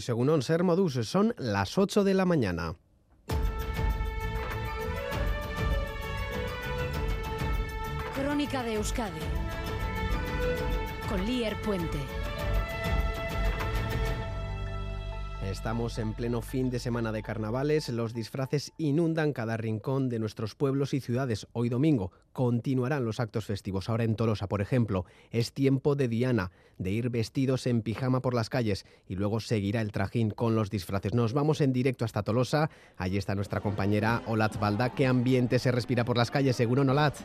Según Ser Modus, son las 8 de la mañana. Crónica de Euskadi con Lier Puente. Estamos en pleno fin de semana de carnavales, los disfraces inundan cada rincón de nuestros pueblos y ciudades. Hoy domingo continuarán los actos festivos. Ahora en Tolosa, por ejemplo, es tiempo de Diana, de ir vestidos en pijama por las calles y luego seguirá el trajín con los disfraces. Nos vamos en directo hasta Tolosa. Allí está nuestra compañera Olat Balda. ¿Qué ambiente se respira por las calles, seguro Olat?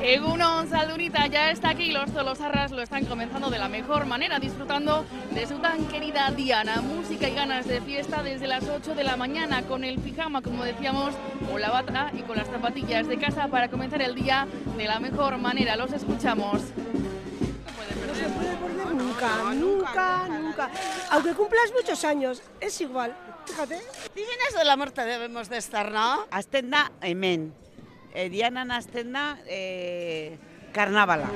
Egunon Saldunita ya está aquí, los tolosarras lo están comenzando de la mejor manera, disfrutando de su tan querida Diana. Música y ganas de fiesta desde las 8 de la mañana con el pijama, como decíamos, o la bata y con las zapatillas de casa para comenzar el día de la mejor manera. Los escuchamos. No se puede perder nunca, nunca, nunca. Aunque cumplas muchos años, es igual. Fíjate. Divinas de la muerte debemos de estar, ¿no? Astenda, hemen. E, Diana nazten da e, karnabala.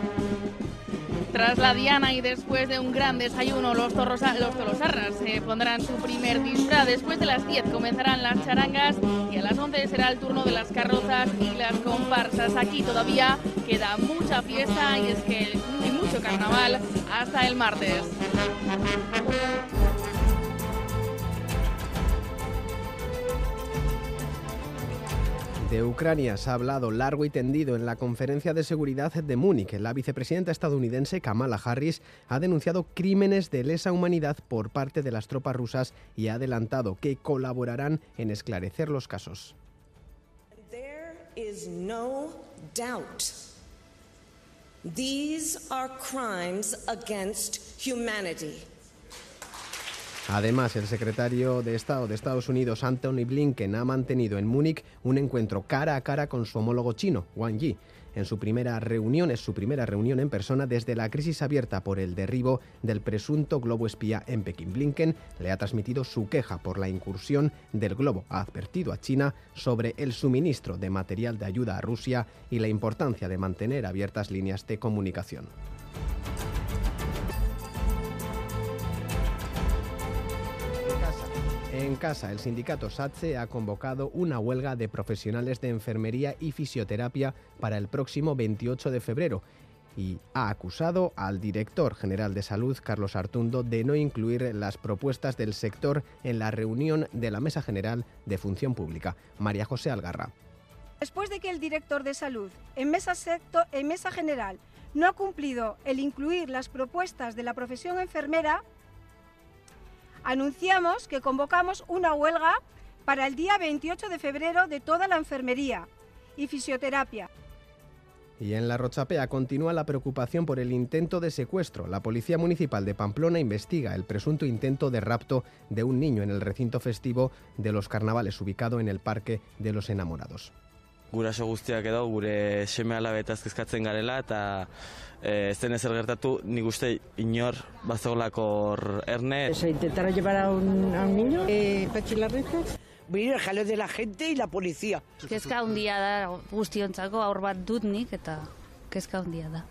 Tras la Diana y después de un gran desayuno, los, torrosa, los tolosarras se pondrán su primer disfraz. Después de las 10 comenzarán las charangas y a las 11 será el turno de las carrozas y las comparsas. Aquí todavía queda mucha fiesta y es que hay mucho carnaval hasta el martes. De Ucrania se ha hablado largo y tendido en la conferencia de seguridad de Múnich. La vicepresidenta estadounidense Kamala Harris ha denunciado crímenes de lesa humanidad por parte de las tropas rusas y ha adelantado que colaborarán en esclarecer los casos. There is no doubt. These are crimes against humanity. Además, el secretario de Estado de Estados Unidos, Anthony Blinken, ha mantenido en Múnich un encuentro cara a cara con su homólogo chino, Wang Yi. En su primera reunión, es su primera reunión en persona desde la crisis abierta por el derribo del presunto globo espía en Pekín. Blinken le ha transmitido su queja por la incursión del globo. Ha advertido a China sobre el suministro de material de ayuda a Rusia y la importancia de mantener abiertas líneas de comunicación. En casa, el sindicato SATSE ha convocado una huelga de profesionales de enfermería y fisioterapia para el próximo 28 de febrero y ha acusado al director general de salud, Carlos Artundo, de no incluir las propuestas del sector en la reunión de la Mesa General de Función Pública. María José Algarra. Después de que el director de salud en mesa, secto, en mesa general no ha cumplido el incluir las propuestas de la profesión enfermera, anunciamos que convocamos una huelga para el día 28 de febrero de toda la enfermería y fisioterapia. Y en la Rochapea continúa la preocupación por el intento de secuestro. La Policía Municipal de Pamplona investiga el presunto intento de rapto de un niño en el recinto festivo de los carnavales ubicado en el Parque de los Enamorados. Guraso guztiak edo gure seme alabetaz kezkatzen garela eta eh, ez den ezer gertatu nik uste inor bazolako erne. Se intentara llevar a un, a un niño, eh, Pachi Larreta. Venir el jaleo de la gente y la policía. Kezka handia da guztiontzako aur bat dut nik eta kezka handia da.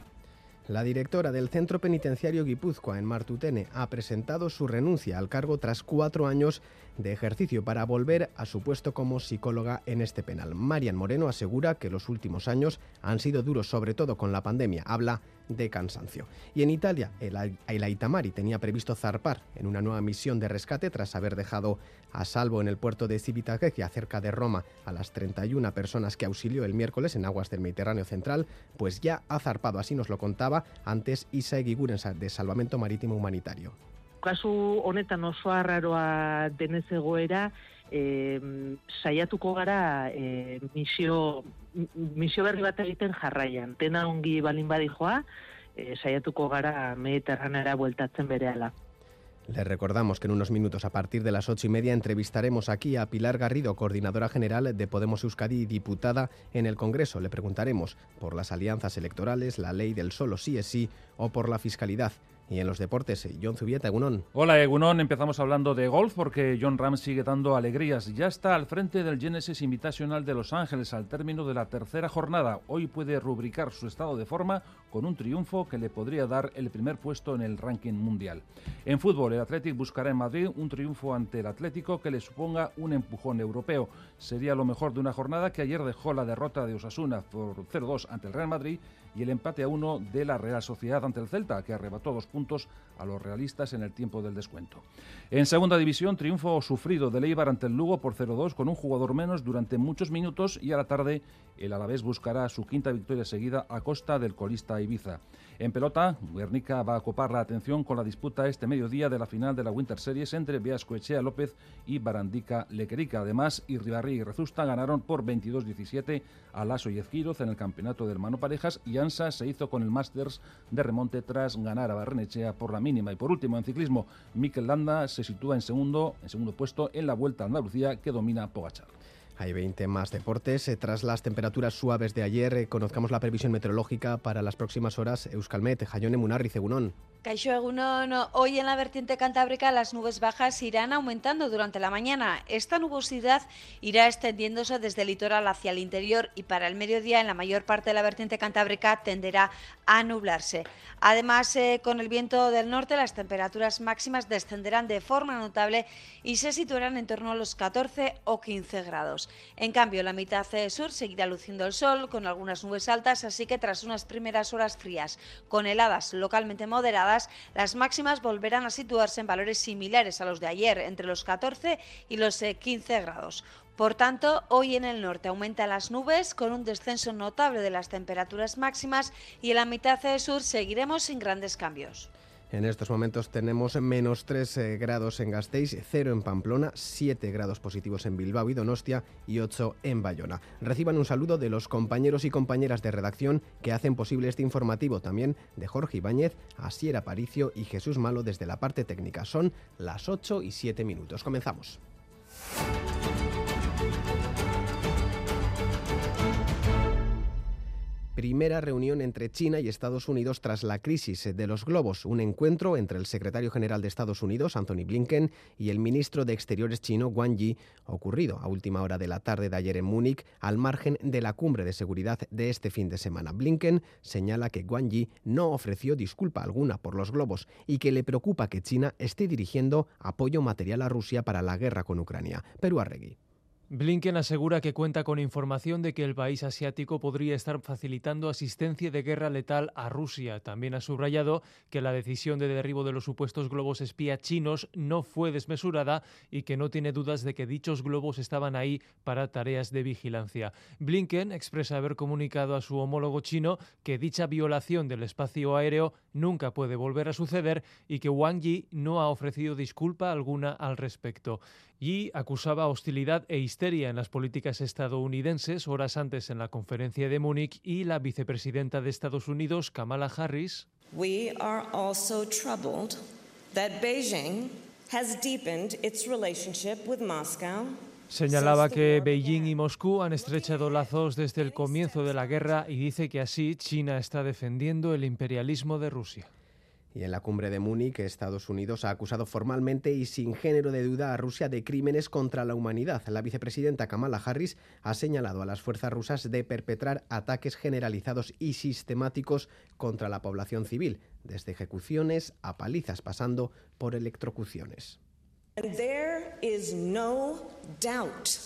La directora del Centro Penitenciario Guipúzcoa en Martutene ha presentado su renuncia al cargo tras cuatro años de ejercicio para volver a su puesto como psicóloga en este penal. Marian Moreno asegura que los últimos años han sido duros, sobre todo con la pandemia. Habla de cansancio. Y en Italia, el, el Aitamari tenía previsto zarpar en una nueva misión de rescate tras haber dejado a salvo en el puerto de Civitavecchia, cerca de Roma, a las 31 personas que auxilió el miércoles en aguas del Mediterráneo Central, pues ya ha zarpado, así nos lo contaba antes Isa Eguiguren de Salvamento Marítimo Humanitario. Kasu honetan oso arraroa denez egoera, e, saiatuko gara e, misio, recordamos que en unos minutos, a partir de las ocho y media, entrevistaremos aquí a Pilar Garrido, coordinadora general de Podemos Euskadi y diputada en el Congreso. Le preguntaremos por las alianzas electorales, la ley del solo sí es sí o por la fiscalidad Y en los deportes, John Zubieta, Egunon. Hola, Egunon. Empezamos hablando de golf porque John Ram sigue dando alegrías. Ya está al frente del Genesis Invitational de Los Ángeles al término de la tercera jornada. Hoy puede rubricar su estado de forma con un triunfo que le podría dar el primer puesto en el ranking mundial. En fútbol, el Athletic buscará en Madrid un triunfo ante el Atlético que le suponga un empujón europeo. Sería lo mejor de una jornada que ayer dejó la derrota de Osasuna por 0-2 ante el Real Madrid y el empate a uno de la Real Sociedad ante el Celta, que arrebató dos puntos a los realistas en el tiempo del descuento. En segunda división, triunfo sufrido de Leibar ante el Lugo por 0-2 con un jugador menos durante muchos minutos y a la tarde el Alavés buscará su quinta victoria seguida a costa del colista Ibiza. En pelota, Guernica va a copar la atención con la disputa este mediodía de la final de la Winter Series entre Beasco Echea López y Barandica Lequerica. Además, Irribarri y Rezusta ganaron por 22-17 a Lasso y Ezquiroz en el campeonato del Mano Parejas y Ansa se hizo con el Masters de remonte tras ganar a Barrenechea por la mínima. Y por último, en ciclismo, Mikel Landa se sitúa en segundo, en segundo puesto en la Vuelta a Andalucía que domina Pogachar. Hay 20 más deportes. Eh, tras las temperaturas suaves de ayer, eh, conozcamos la previsión meteorológica para las próximas horas. Euskalmet, Jayone Munarri, Cegunón. Caixo Egunon, hoy en la vertiente cantábrica las nubes bajas irán aumentando durante la mañana. Esta nubosidad irá extendiéndose desde el litoral hacia el interior y para el mediodía en la mayor parte de la vertiente cantábrica tenderá a nublarse. Además, eh, con el viento del norte las temperaturas máximas descenderán de forma notable y se situarán en torno a los 14 o 15 grados. En cambio, la mitad sur seguirá luciendo el sol con algunas nubes altas, así que tras unas primeras horas frías con heladas localmente moderadas, las máximas volverán a situarse en valores similares a los de ayer, entre los 14 y los 15 eh, grados. Por tanto, hoy en el norte aumentan las nubes con un descenso notable de las temperaturas máximas y en la mitad sur seguiremos sin grandes cambios. En estos momentos tenemos menos 3 eh, grados en Gasteiz, 0 en Pamplona, 7 grados positivos en Bilbao y Donostia y 8 en Bayona. Reciban un saludo de los compañeros y compañeras de redacción que hacen posible este informativo, también de Jorge Ibáñez, Asier Aparicio y Jesús Malo desde la parte técnica. Son las 8 y 7 minutos. Comenzamos. Primera reunión entre China y Estados Unidos tras la crisis de los globos, un encuentro entre el secretario general de Estados Unidos, Anthony Blinken, y el ministro de Exteriores chino, Wang Yi, ocurrido a última hora de la tarde de ayer en Múnich, al margen de la cumbre de seguridad de este fin de semana. Blinken señala que Wang Yi no ofreció disculpa alguna por los globos y que le preocupa que China esté dirigiendo apoyo material a Rusia para la guerra con Ucrania. Perú Arregui. Blinken asegura que cuenta con información de que el país asiático podría estar facilitando asistencia de guerra letal a Rusia. También ha subrayado que la decisión de derribo de los supuestos globos espía chinos no fue desmesurada y que no tiene dudas de que dichos globos estaban ahí para tareas de vigilancia. Blinken expresa haber comunicado a su homólogo chino que dicha violación del espacio aéreo nunca puede volver a suceder y que Wang Yi no ha ofrecido disculpa alguna al respecto. Yi acusaba hostilidad e histeria en las políticas estadounidenses horas antes en la conferencia de Múnich y la vicepresidenta de Estados Unidos, Kamala Harris. We are also troubled that Beijing has deepened its relationship with Moscow Señalaba que Beijing y Moscú han estrechado lazos desde el comienzo de la guerra y dice que así China está defendiendo el imperialismo de Rusia. Y en la cumbre de Múnich, Estados Unidos ha acusado formalmente y sin género de duda a Rusia de crímenes contra la humanidad. La vicepresidenta Kamala Harris ha señalado a las fuerzas rusas de perpetrar ataques generalizados y sistemáticos contra la población civil, desde ejecuciones a palizas pasando por electrocuciones. there is no doubt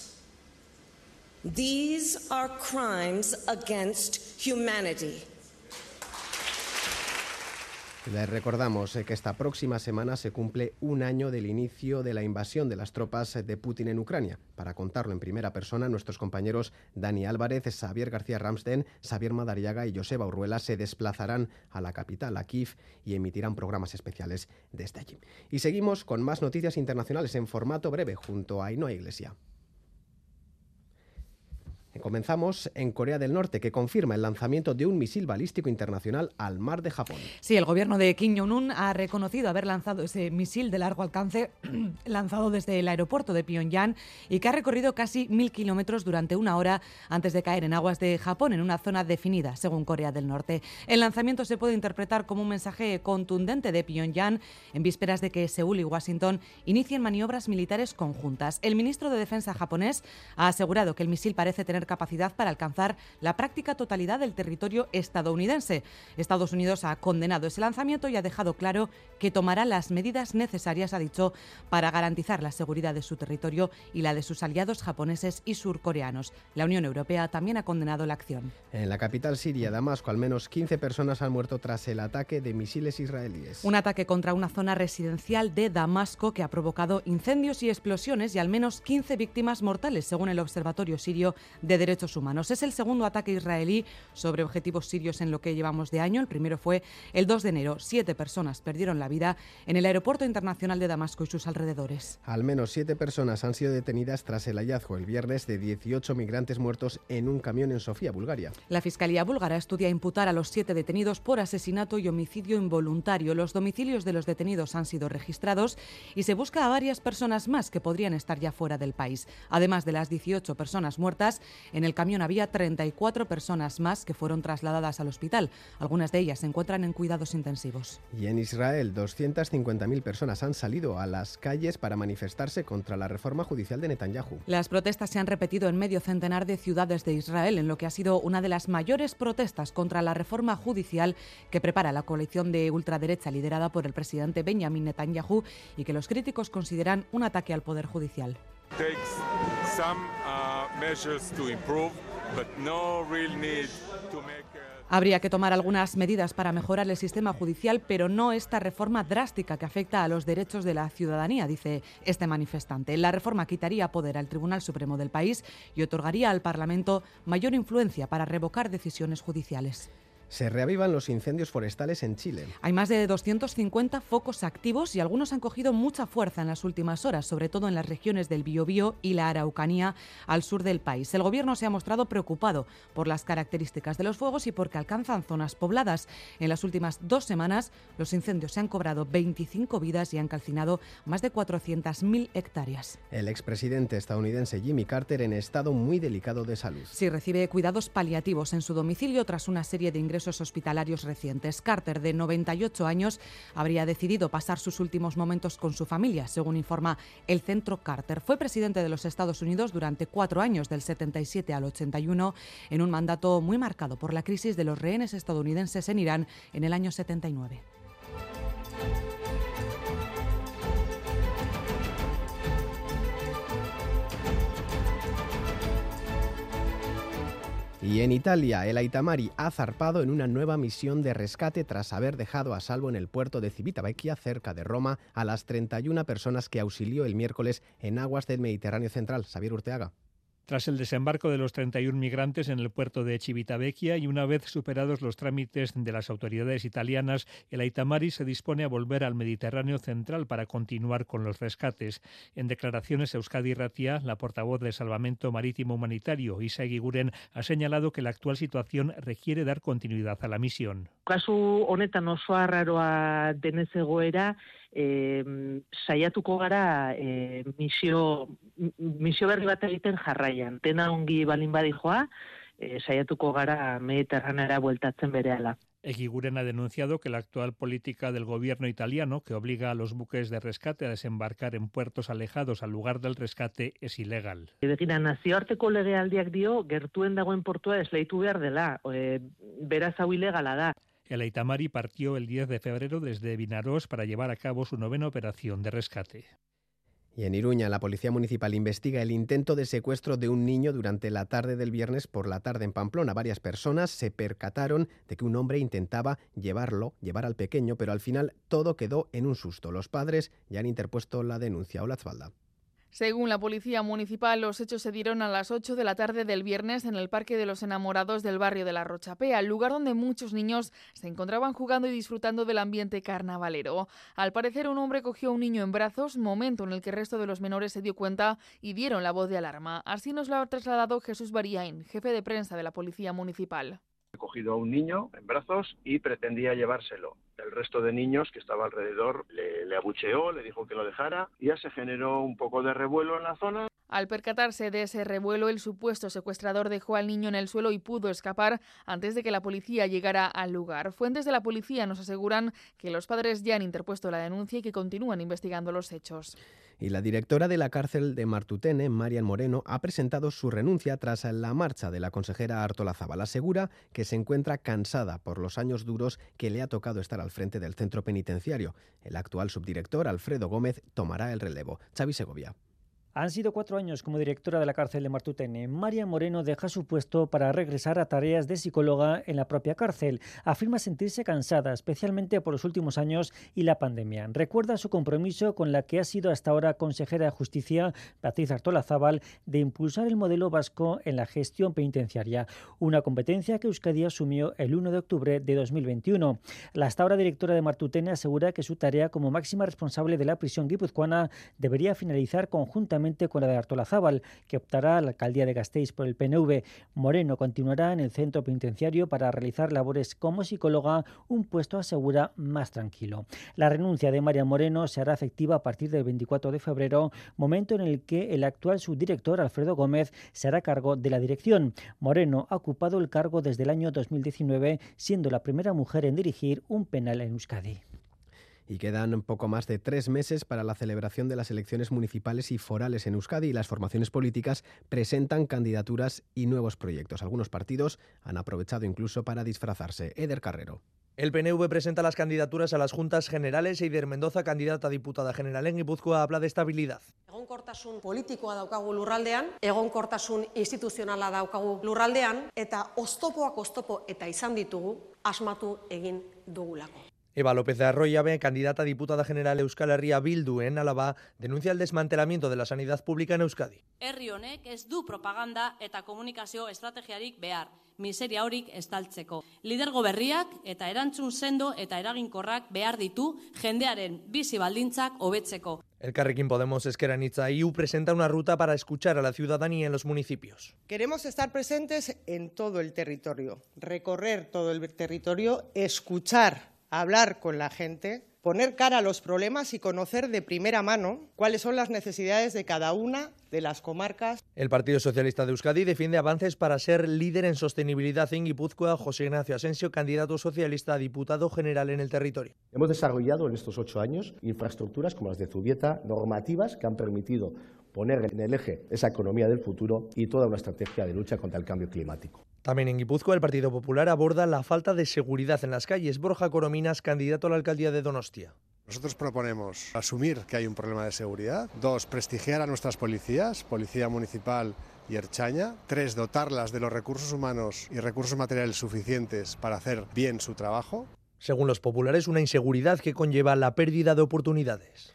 these are crimes against humanity. Les recordamos eh, que esta próxima semana se cumple un año del inicio de la invasión de las tropas de Putin en Ucrania. Para contarlo en primera persona, nuestros compañeros Dani Álvarez, Xavier García Ramsten, Xavier Madariaga y Joseba Urruela se desplazarán a la capital, a Kiev, y emitirán programas especiales desde allí. Y seguimos con más noticias internacionales en formato breve junto a Ainhoa Iglesia. Comenzamos en Corea del Norte, que confirma el lanzamiento de un misil balístico internacional al mar de Japón. Sí, el gobierno de Kim Jong-un ha reconocido haber lanzado ese misil de largo alcance lanzado desde el aeropuerto de Pyongyang y que ha recorrido casi mil kilómetros durante una hora antes de caer en aguas de Japón en una zona definida, según Corea del Norte. El lanzamiento se puede interpretar como un mensaje contundente de Pyongyang en vísperas de que Seúl y Washington inicien maniobras militares conjuntas. El ministro de Defensa japonés ha asegurado que el misil parece tener capacidad para alcanzar la práctica totalidad del territorio estadounidense. Estados Unidos ha condenado ese lanzamiento y ha dejado claro que tomará las medidas necesarias, ha dicho, para garantizar la seguridad de su territorio y la de sus aliados japoneses y surcoreanos. La Unión Europea también ha condenado la acción. En la capital siria, Damasco, al menos 15 personas han muerto tras el ataque de misiles israelíes. Un ataque contra una zona residencial de Damasco que ha provocado incendios y explosiones y al menos 15 víctimas mortales, según el Observatorio Sirio de Derechos Humanos. Es el segundo ataque israelí sobre objetivos sirios en lo que llevamos de año. El primero fue el 2 de enero. Siete personas perdieron la vida en el Aeropuerto Internacional de Damasco y sus alrededores. Al menos siete personas han sido detenidas tras el hallazgo el viernes de 18 migrantes muertos en un camión en Sofía, Bulgaria. La Fiscalía búlgara estudia imputar a los siete detenidos por asesinato y homicidio involuntario. Los domicilios de los detenidos han sido registrados y se busca a varias personas más que podrían estar ya fuera del país. Además de las 18 personas muertas, en el camión había 34 personas más que fueron trasladadas al hospital. Algunas de ellas se encuentran en cuidados intensivos. Y en Israel, 250.000 personas han salido a las calles para manifestarse contra la reforma judicial de Netanyahu. Las protestas se han repetido en medio centenar de ciudades de Israel, en lo que ha sido una de las mayores protestas contra la reforma judicial que prepara la coalición de ultraderecha liderada por el presidente Benjamin Netanyahu y que los críticos consideran un ataque al poder judicial. Habría que tomar algunas medidas para mejorar el sistema judicial, pero no esta reforma drástica que afecta a los derechos de la ciudadanía, dice este manifestante. La reforma quitaría poder al Tribunal Supremo del país y otorgaría al Parlamento mayor influencia para revocar decisiones judiciales. Se reavivan los incendios forestales en Chile. Hay más de 250 focos activos y algunos han cogido mucha fuerza en las últimas horas, sobre todo en las regiones del Biobío y la Araucanía al sur del país. El gobierno se ha mostrado preocupado por las características de los fuegos y porque alcanzan zonas pobladas. En las últimas dos semanas, los incendios se han cobrado 25 vidas y han calcinado más de 400.000 hectáreas. El expresidente estadounidense Jimmy Carter en estado muy delicado de salud. Sí, recibe cuidados paliativos en su domicilio tras una serie de ingresos hospitalarios recientes. Carter, de 98 años, habría decidido pasar sus últimos momentos con su familia, según informa el Centro Carter. Fue presidente de los Estados Unidos durante cuatro años, del 77 al 81, en un mandato muy marcado por la crisis de los rehenes estadounidenses en Irán en el año 79. Y en Italia, el Aitamari ha zarpado en una nueva misión de rescate tras haber dejado a salvo en el puerto de Civitavecchia, cerca de Roma, a las 31 personas que auxilió el miércoles en aguas del Mediterráneo Central. Xavier Urteaga. Tras el desembarco de los 31 migrantes en el puerto de Civitavecchia y una vez superados los trámites de las autoridades italianas, el Aitamari se dispone a volver al Mediterráneo central para continuar con los rescates. En declaraciones, Euskadi Ratia, la portavoz de Salvamento Marítimo Humanitario, Isa Guiguren, ha señalado que la actual situación requiere dar continuidad a la misión. Kasu honetan oso arraroa denez egoera, e, saiatuko gara e, misio, misio berri bat egiten jarraian. Tena ongi balin badi joa, e, saiatuko gara mediterranera bueltatzen berehala. Eguiguren ha denunciado que la actual política del gobierno italiano, que obliga a los buques de rescate a desembarcar en puertos alejados al lugar del rescate, es ilegal. Begira, nazioarteko legealdiak dio, gertuen dagoen portua esleitu behar dela, e, beraz hau ilegala da. El Aitamari partió el 10 de febrero desde Vinaroz para llevar a cabo su novena operación de rescate. Y en Iruña, la Policía Municipal investiga el intento de secuestro de un niño durante la tarde del viernes por la tarde en Pamplona. Varias personas se percataron de que un hombre intentaba llevarlo, llevar al pequeño, pero al final todo quedó en un susto. Los padres ya han interpuesto la denuncia. Hola, Zvalda. Según la policía municipal, los hechos se dieron a las 8 de la tarde del viernes en el Parque de los Enamorados del barrio de la Rochapea, lugar donde muchos niños se encontraban jugando y disfrutando del ambiente carnavalero. Al parecer, un hombre cogió a un niño en brazos, momento en el que el resto de los menores se dio cuenta y dieron la voz de alarma. Así nos lo ha trasladado Jesús Bariain, jefe de prensa de la policía municipal. Cogido a un niño en brazos y pretendía llevárselo. El resto de niños que estaba alrededor le, le abucheó, le dijo que lo dejara y ya se generó un poco de revuelo en la zona. Al percatarse de ese revuelo, el supuesto secuestrador dejó al niño en el suelo y pudo escapar antes de que la policía llegara al lugar. Fuentes de la policía nos aseguran que los padres ya han interpuesto la denuncia y que continúan investigando los hechos. Y la directora de la cárcel de Martutene, Marian Moreno, ha presentado su renuncia tras la marcha de la consejera Artola Zabal. Asegura que se encuentra cansada por los años duros que le ha tocado estar al frente del centro penitenciario. El actual subdirector, Alfredo Gómez, tomará el relevo. Xavi Segovia. Han sido cuatro años como directora de la cárcel de Martutene. María Moreno deja su puesto para regresar a tareas de psicóloga en la propia cárcel. Afirma sentirse cansada, especialmente por los últimos años y la pandemia. Recuerda su compromiso con la que ha sido hasta ahora consejera de Justicia, Beatriz Artola Zabal, de impulsar el modelo vasco en la gestión penitenciaria, una competencia que Euskadi asumió el 1 de octubre de 2021. La hasta ahora directora de Martutene asegura que su tarea como máxima responsable de la prisión guipuzcoana debería finalizar conjuntamente con la de Artolazábal, que optará a la alcaldía de Gasteiz por el PNV. Moreno continuará en el centro penitenciario para realizar labores como psicóloga, un puesto asegura más tranquilo. La renuncia de María Moreno se hará efectiva a partir del 24 de febrero, momento en el que el actual subdirector Alfredo Gómez se hará cargo de la dirección. Moreno ha ocupado el cargo desde el año 2019, siendo la primera mujer en dirigir un penal en Euskadi y quedan poco más de tres meses para la celebración de las elecciones municipales y forales en Euskadi y las formaciones políticas presentan candidaturas y nuevos proyectos. Algunos partidos han aprovechado incluso para disfrazarse. Eder Carrero. El PNV presenta las candidaturas a las juntas generales e Ider Mendoza, candidata a diputada general en Guipúzcoa, habla de estabilidad. Egonkortasun politikoa daukagu lurraldean, egonkortasun instituzionala daukagu lurraldean, eta oztopoak oztopo eta izan ditugu asmatu egin dugulako. Eva López de Arroyave, candidata a diputada general Euskal Herria Bildu en Álava, denuncia el desmantelamiento de la sanidad pública en Euskadi. Herri honek ez du propaganda eta komunikazio estrategiarik behar, miseria horik estaltzeko. Lidergo berriak eta erantzun sendo eta eraginkorrak behar ditu jendearen bizi baldintzak hobetzeko. El Carrequín Podemos Esquerra IU presenta una ruta para escuchar a la ciudadanía en los municipios. Queremos estar presentes en todo el territorio, recorrer todo el territorio, escuchar hablar con la gente, poner cara a los problemas y conocer de primera mano cuáles son las necesidades de cada una de las comarcas. El Partido Socialista de Euskadi defiende avances para ser líder en sostenibilidad en Guipúzcoa. José Ignacio Asensio, candidato socialista a diputado general en el territorio. Hemos desarrollado en estos ocho años infraestructuras como las de Zubieta, normativas que han permitido poner en el eje esa economía del futuro y toda una estrategia de lucha contra el cambio climático. También en Guipúzcoa el Partido Popular aborda la falta de seguridad en las calles. Borja Corominas, candidato a la alcaldía de Donostia. Nosotros proponemos asumir que hay un problema de seguridad. Dos, prestigiar a nuestras policías, Policía Municipal y Erchaña. Tres, dotarlas de los recursos humanos y recursos materiales suficientes para hacer bien su trabajo. Según los populares, una inseguridad que conlleva la pérdida de oportunidades.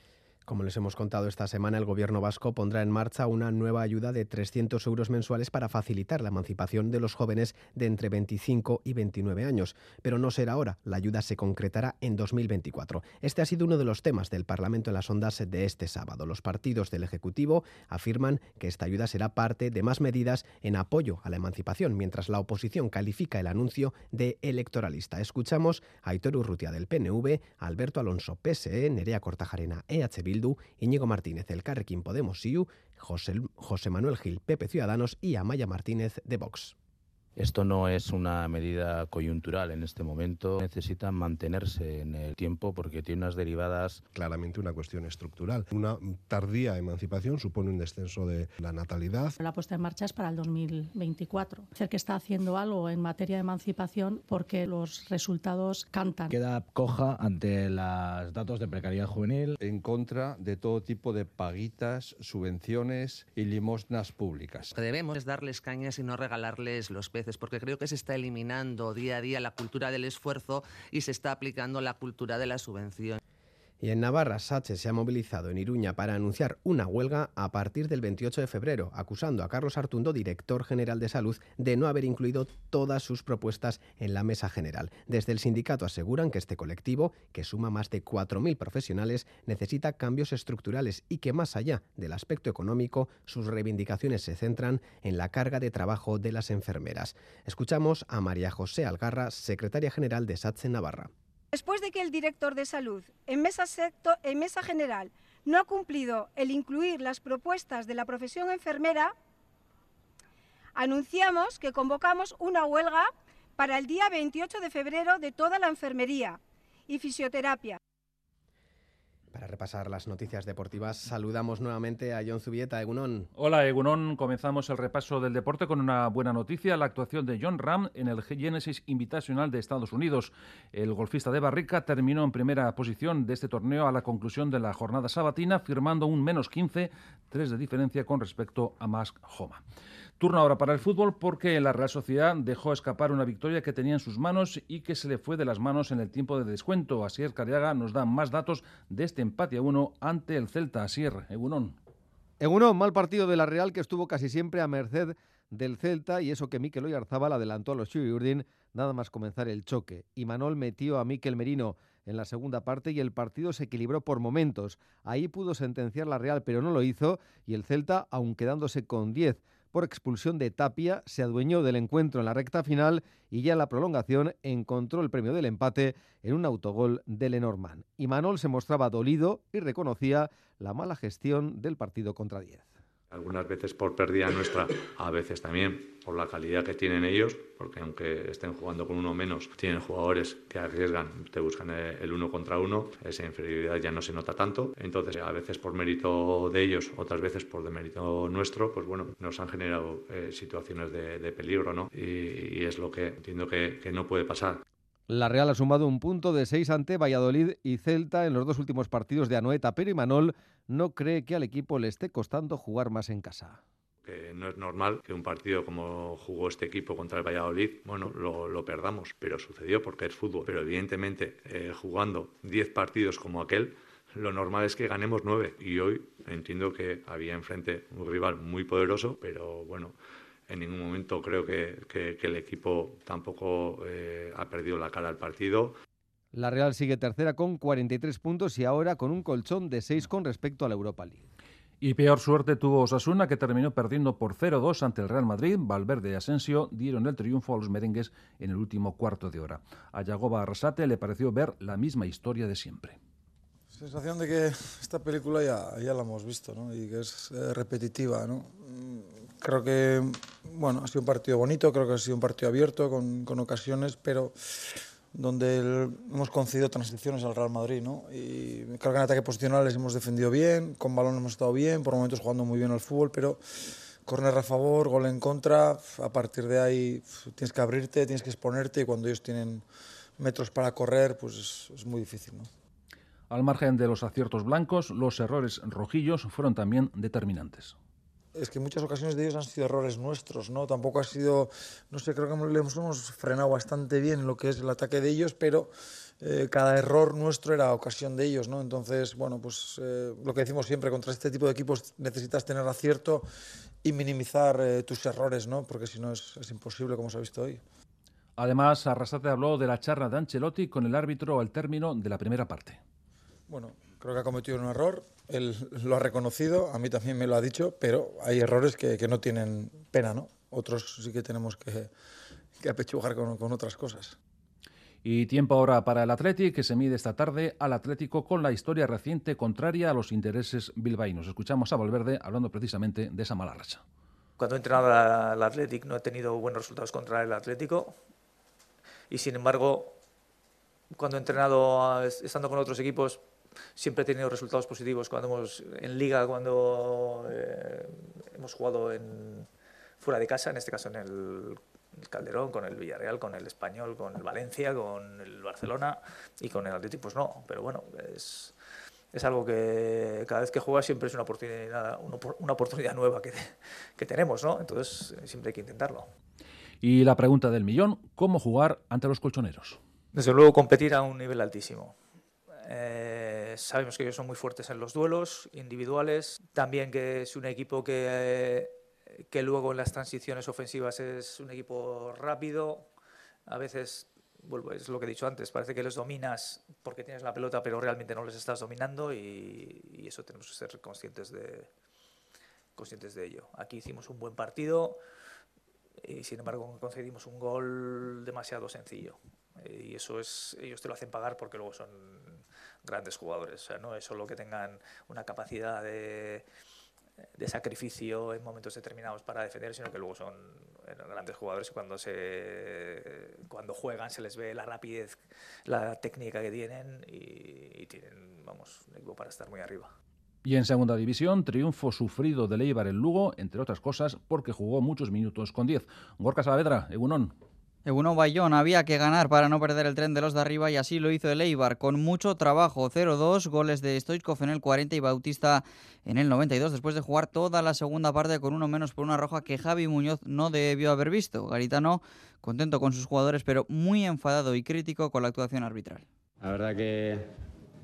Como les hemos contado esta semana, el Gobierno vasco pondrá en marcha una nueva ayuda de 300 euros mensuales para facilitar la emancipación de los jóvenes de entre 25 y 29 años. Pero no será ahora, la ayuda se concretará en 2024. Este ha sido uno de los temas del Parlamento en las ondas de este sábado. Los partidos del Ejecutivo afirman que esta ayuda será parte de más medidas en apoyo a la emancipación, mientras la oposición califica el anuncio de electoralista. Escuchamos a Aitor Urrutia del PNV, Alberto Alonso PSE, Nerea Cortajarena EH Bildu Bildu, Íñigo Martínez, el Carrequín Podemos SIU, José, José Manuel Gil, Pepe Ciudadanos y Amaya Martínez de Vox. Esto no es una medida coyuntural en este momento. Necesita mantenerse en el tiempo porque tiene unas derivadas. Claramente una cuestión estructural. Una tardía emancipación supone un descenso de la natalidad. La puesta en marcha es para el 2024. Ser que está haciendo algo en materia de emancipación porque los resultados cantan. Queda coja ante los datos de precariedad juvenil. En contra de todo tipo de paguitas, subvenciones y limosnas públicas. Lo que debemos es darles cañas y no regalarles los peces porque creo que se está eliminando día a día la cultura del esfuerzo y se está aplicando la cultura de la subvención. Y en Navarra, Sache se ha movilizado en Iruña para anunciar una huelga a partir del 28 de febrero, acusando a Carlos Artundo, director general de salud, de no haber incluido todas sus propuestas en la mesa general. Desde el sindicato aseguran que este colectivo, que suma más de 4.000 profesionales, necesita cambios estructurales y que más allá del aspecto económico, sus reivindicaciones se centran en la carga de trabajo de las enfermeras. Escuchamos a María José Algarra, secretaria general de SATSE Navarra. Después de que el director de salud en mesa, general no ha cumplido el incluir las propuestas de la profesión enfermera, anunciamos que convocamos una huelga para el día 28 de febrero de toda la enfermería y fisioterapia. Para repasar las noticias deportivas, saludamos nuevamente a John Zubieta, Egunon. Hola, Egunon. Comenzamos el repaso del deporte con una buena noticia, la actuación de John Ram en el Genesis Invitational de Estados Unidos. El golfista de Barrica terminó en primera posición de este torneo a la conclusión de la jornada sabatina, firmando un menos 15, 3 de diferencia con respecto a Mask Homa. Turno ahora para el fútbol porque la Real Sociedad dejó escapar una victoria que tenía en sus manos y que se le fue de las manos en el tiempo de descuento. Asier Cariaga nos da más datos de este empate a uno ante el Celta. Asier, Egunon. Egunon, mal partido de la Real que estuvo casi siempre a merced del Celta y eso que Mikel Oyarzábal adelantó a los Urdin nada más comenzar el choque. Y Manol metió a Mikel Merino en la segunda parte y el partido se equilibró por momentos. Ahí pudo sentenciar la Real, pero no lo hizo y el Celta, aun quedándose con 10 por expulsión de Tapia, se adueñó del encuentro en la recta final y ya en la prolongación encontró el premio del empate en un autogol de Lenormand. Y Manol se mostraba dolido y reconocía la mala gestión del partido contra 10 algunas veces por pérdida nuestra, a veces también por la calidad que tienen ellos, porque aunque estén jugando con uno menos, tienen jugadores que arriesgan, te buscan el uno contra uno, esa inferioridad ya no se nota tanto, entonces a veces por mérito de ellos, otras veces por mérito nuestro, pues bueno, nos han generado eh, situaciones de, peligro, ¿no? Y, es lo que entiendo que, no puede pasar. La Real ha sumado un punto de seis ante Valladolid y Celta en los dos últimos partidos de Anoeta, pero Imanol no cree que al equipo le esté costando jugar más en casa. Que no es normal que un partido como jugó este equipo contra el Valladolid, bueno, lo, perdamos, pero sucedió porque es fútbol. Pero evidentemente, eh, jugando diez partidos como aquel, lo normal es que ganemos nueve. Y hoy entiendo que había enfrente un rival muy poderoso, pero bueno, en ningún momento creo que, el equipo tampoco eh, ha perdido la cara al partido. La Real sigue tercera con 43 puntos y ahora con un colchón de 6 con respecto a la Europa League. Y peor suerte tuvo Osasuna, que terminó perdiendo por 0-2 ante el Real Madrid. Valverde y Asensio dieron el triunfo a los merengues en el último cuarto de hora. A Yagoba Arrasate le pareció ver la misma historia de siempre. Sensación de que esta película ya, ya la hemos visto ¿no? y que es eh, repetitiva. ¿no? Creo que bueno, ha sido un partido bonito, creo que ha sido un partido abierto, con, con ocasiones, pero donde hemos concedido transiciones al Real Madrid. ¿no? Y creo que en ataque posicional les hemos defendido bien, con balón hemos estado bien, por momentos jugando muy bien al fútbol, pero corner a favor, gol en contra, a partir de ahí tienes que abrirte, tienes que exponerte y cuando ellos tienen metros para correr, pues es, es muy difícil. ¿no? Al margen de los aciertos blancos, los errores rojillos fueron también determinantes es que en muchas ocasiones de ellos han sido errores nuestros, ¿no? Tampoco ha sido, no sé, creo que hemos, frenado bastante bien lo que es el ataque de ellos, pero eh, cada error nuestro era ocasión de ellos, ¿no? Entonces, bueno, pues eh, lo que decimos siempre, contra este tipo de equipos necesitas tener acierto y minimizar eh, tus errores, ¿no? Porque si no es, es imposible, como se ha visto hoy. Además, Arrasate habló de la charla de Ancelotti con el árbitro al término de la primera parte. Bueno, creo que ha cometido un error, él lo ha reconocido, a mí también me lo ha dicho, pero hay errores que, que no tienen pena, ¿no? Otros sí que tenemos que, que apechugar con, con, otras cosas. Y tiempo ahora para el Atlético, que se mide esta tarde al Atlético con la historia reciente contraria a los intereses bilbaínos. Escuchamos a Valverde hablando precisamente de esa mala racha. Cuando he entrenado al Atlético no he tenido buenos resultados contra el Atlético y sin embargo cuando he entrenado estando con otros equipos siempre he tenido resultados positivos cuando hemos en liga, cuando eh, hemos jugado en, fuera de casa, en este caso en el, Calderón, con el Villarreal, con el Español, con el Valencia, con el Barcelona y con el Atlético, pues no, pero bueno, es, es algo que cada vez que juegas siempre es una oportunidad, una, oportunidad nueva que, que tenemos, ¿no? Entonces siempre hay que intentarlo. Y la pregunta del millón, ¿cómo jugar ante los colchoneros? Desde luego competir a un nivel altísimo Eh, sabemos que ellos son muy fuertes en los duelos individuales. También que es un equipo que, que luego en las transiciones ofensivas es un equipo rápido. A veces, vuelvo, es lo que he dicho antes, parece que los dominas porque tienes la pelota, pero realmente no les estás dominando y, y eso tenemos que ser conscientes de, conscientes de ello. Aquí hicimos un buen partido y sin embargo concedimos un gol demasiado sencillo. Y eso es, ellos te lo hacen pagar porque luego son grandes jugadores. O sea, no es solo que tengan una capacidad de, de sacrificio en momentos determinados para defender, sino que luego son grandes jugadores y cuando, se, cuando juegan se les ve la rapidez, la técnica que tienen y, y tienen, vamos, un equipo para estar muy arriba. Y en segunda división, triunfo sufrido de Leibar en Lugo, entre otras cosas porque jugó muchos minutos con 10. Gorka Saavedra, Egunon. Egunon Bayón había que ganar para no perder el tren de los de arriba y así lo hizo el Eibar con mucho trabajo. 0-2, goles de Stoichkov en el 40 y Bautista en el 92 después de jugar toda la segunda parte con uno menos por una roja que Javi Muñoz no debió haber visto. Garitano contento con sus jugadores pero muy enfadado y crítico con la actuación arbitral. La verdad que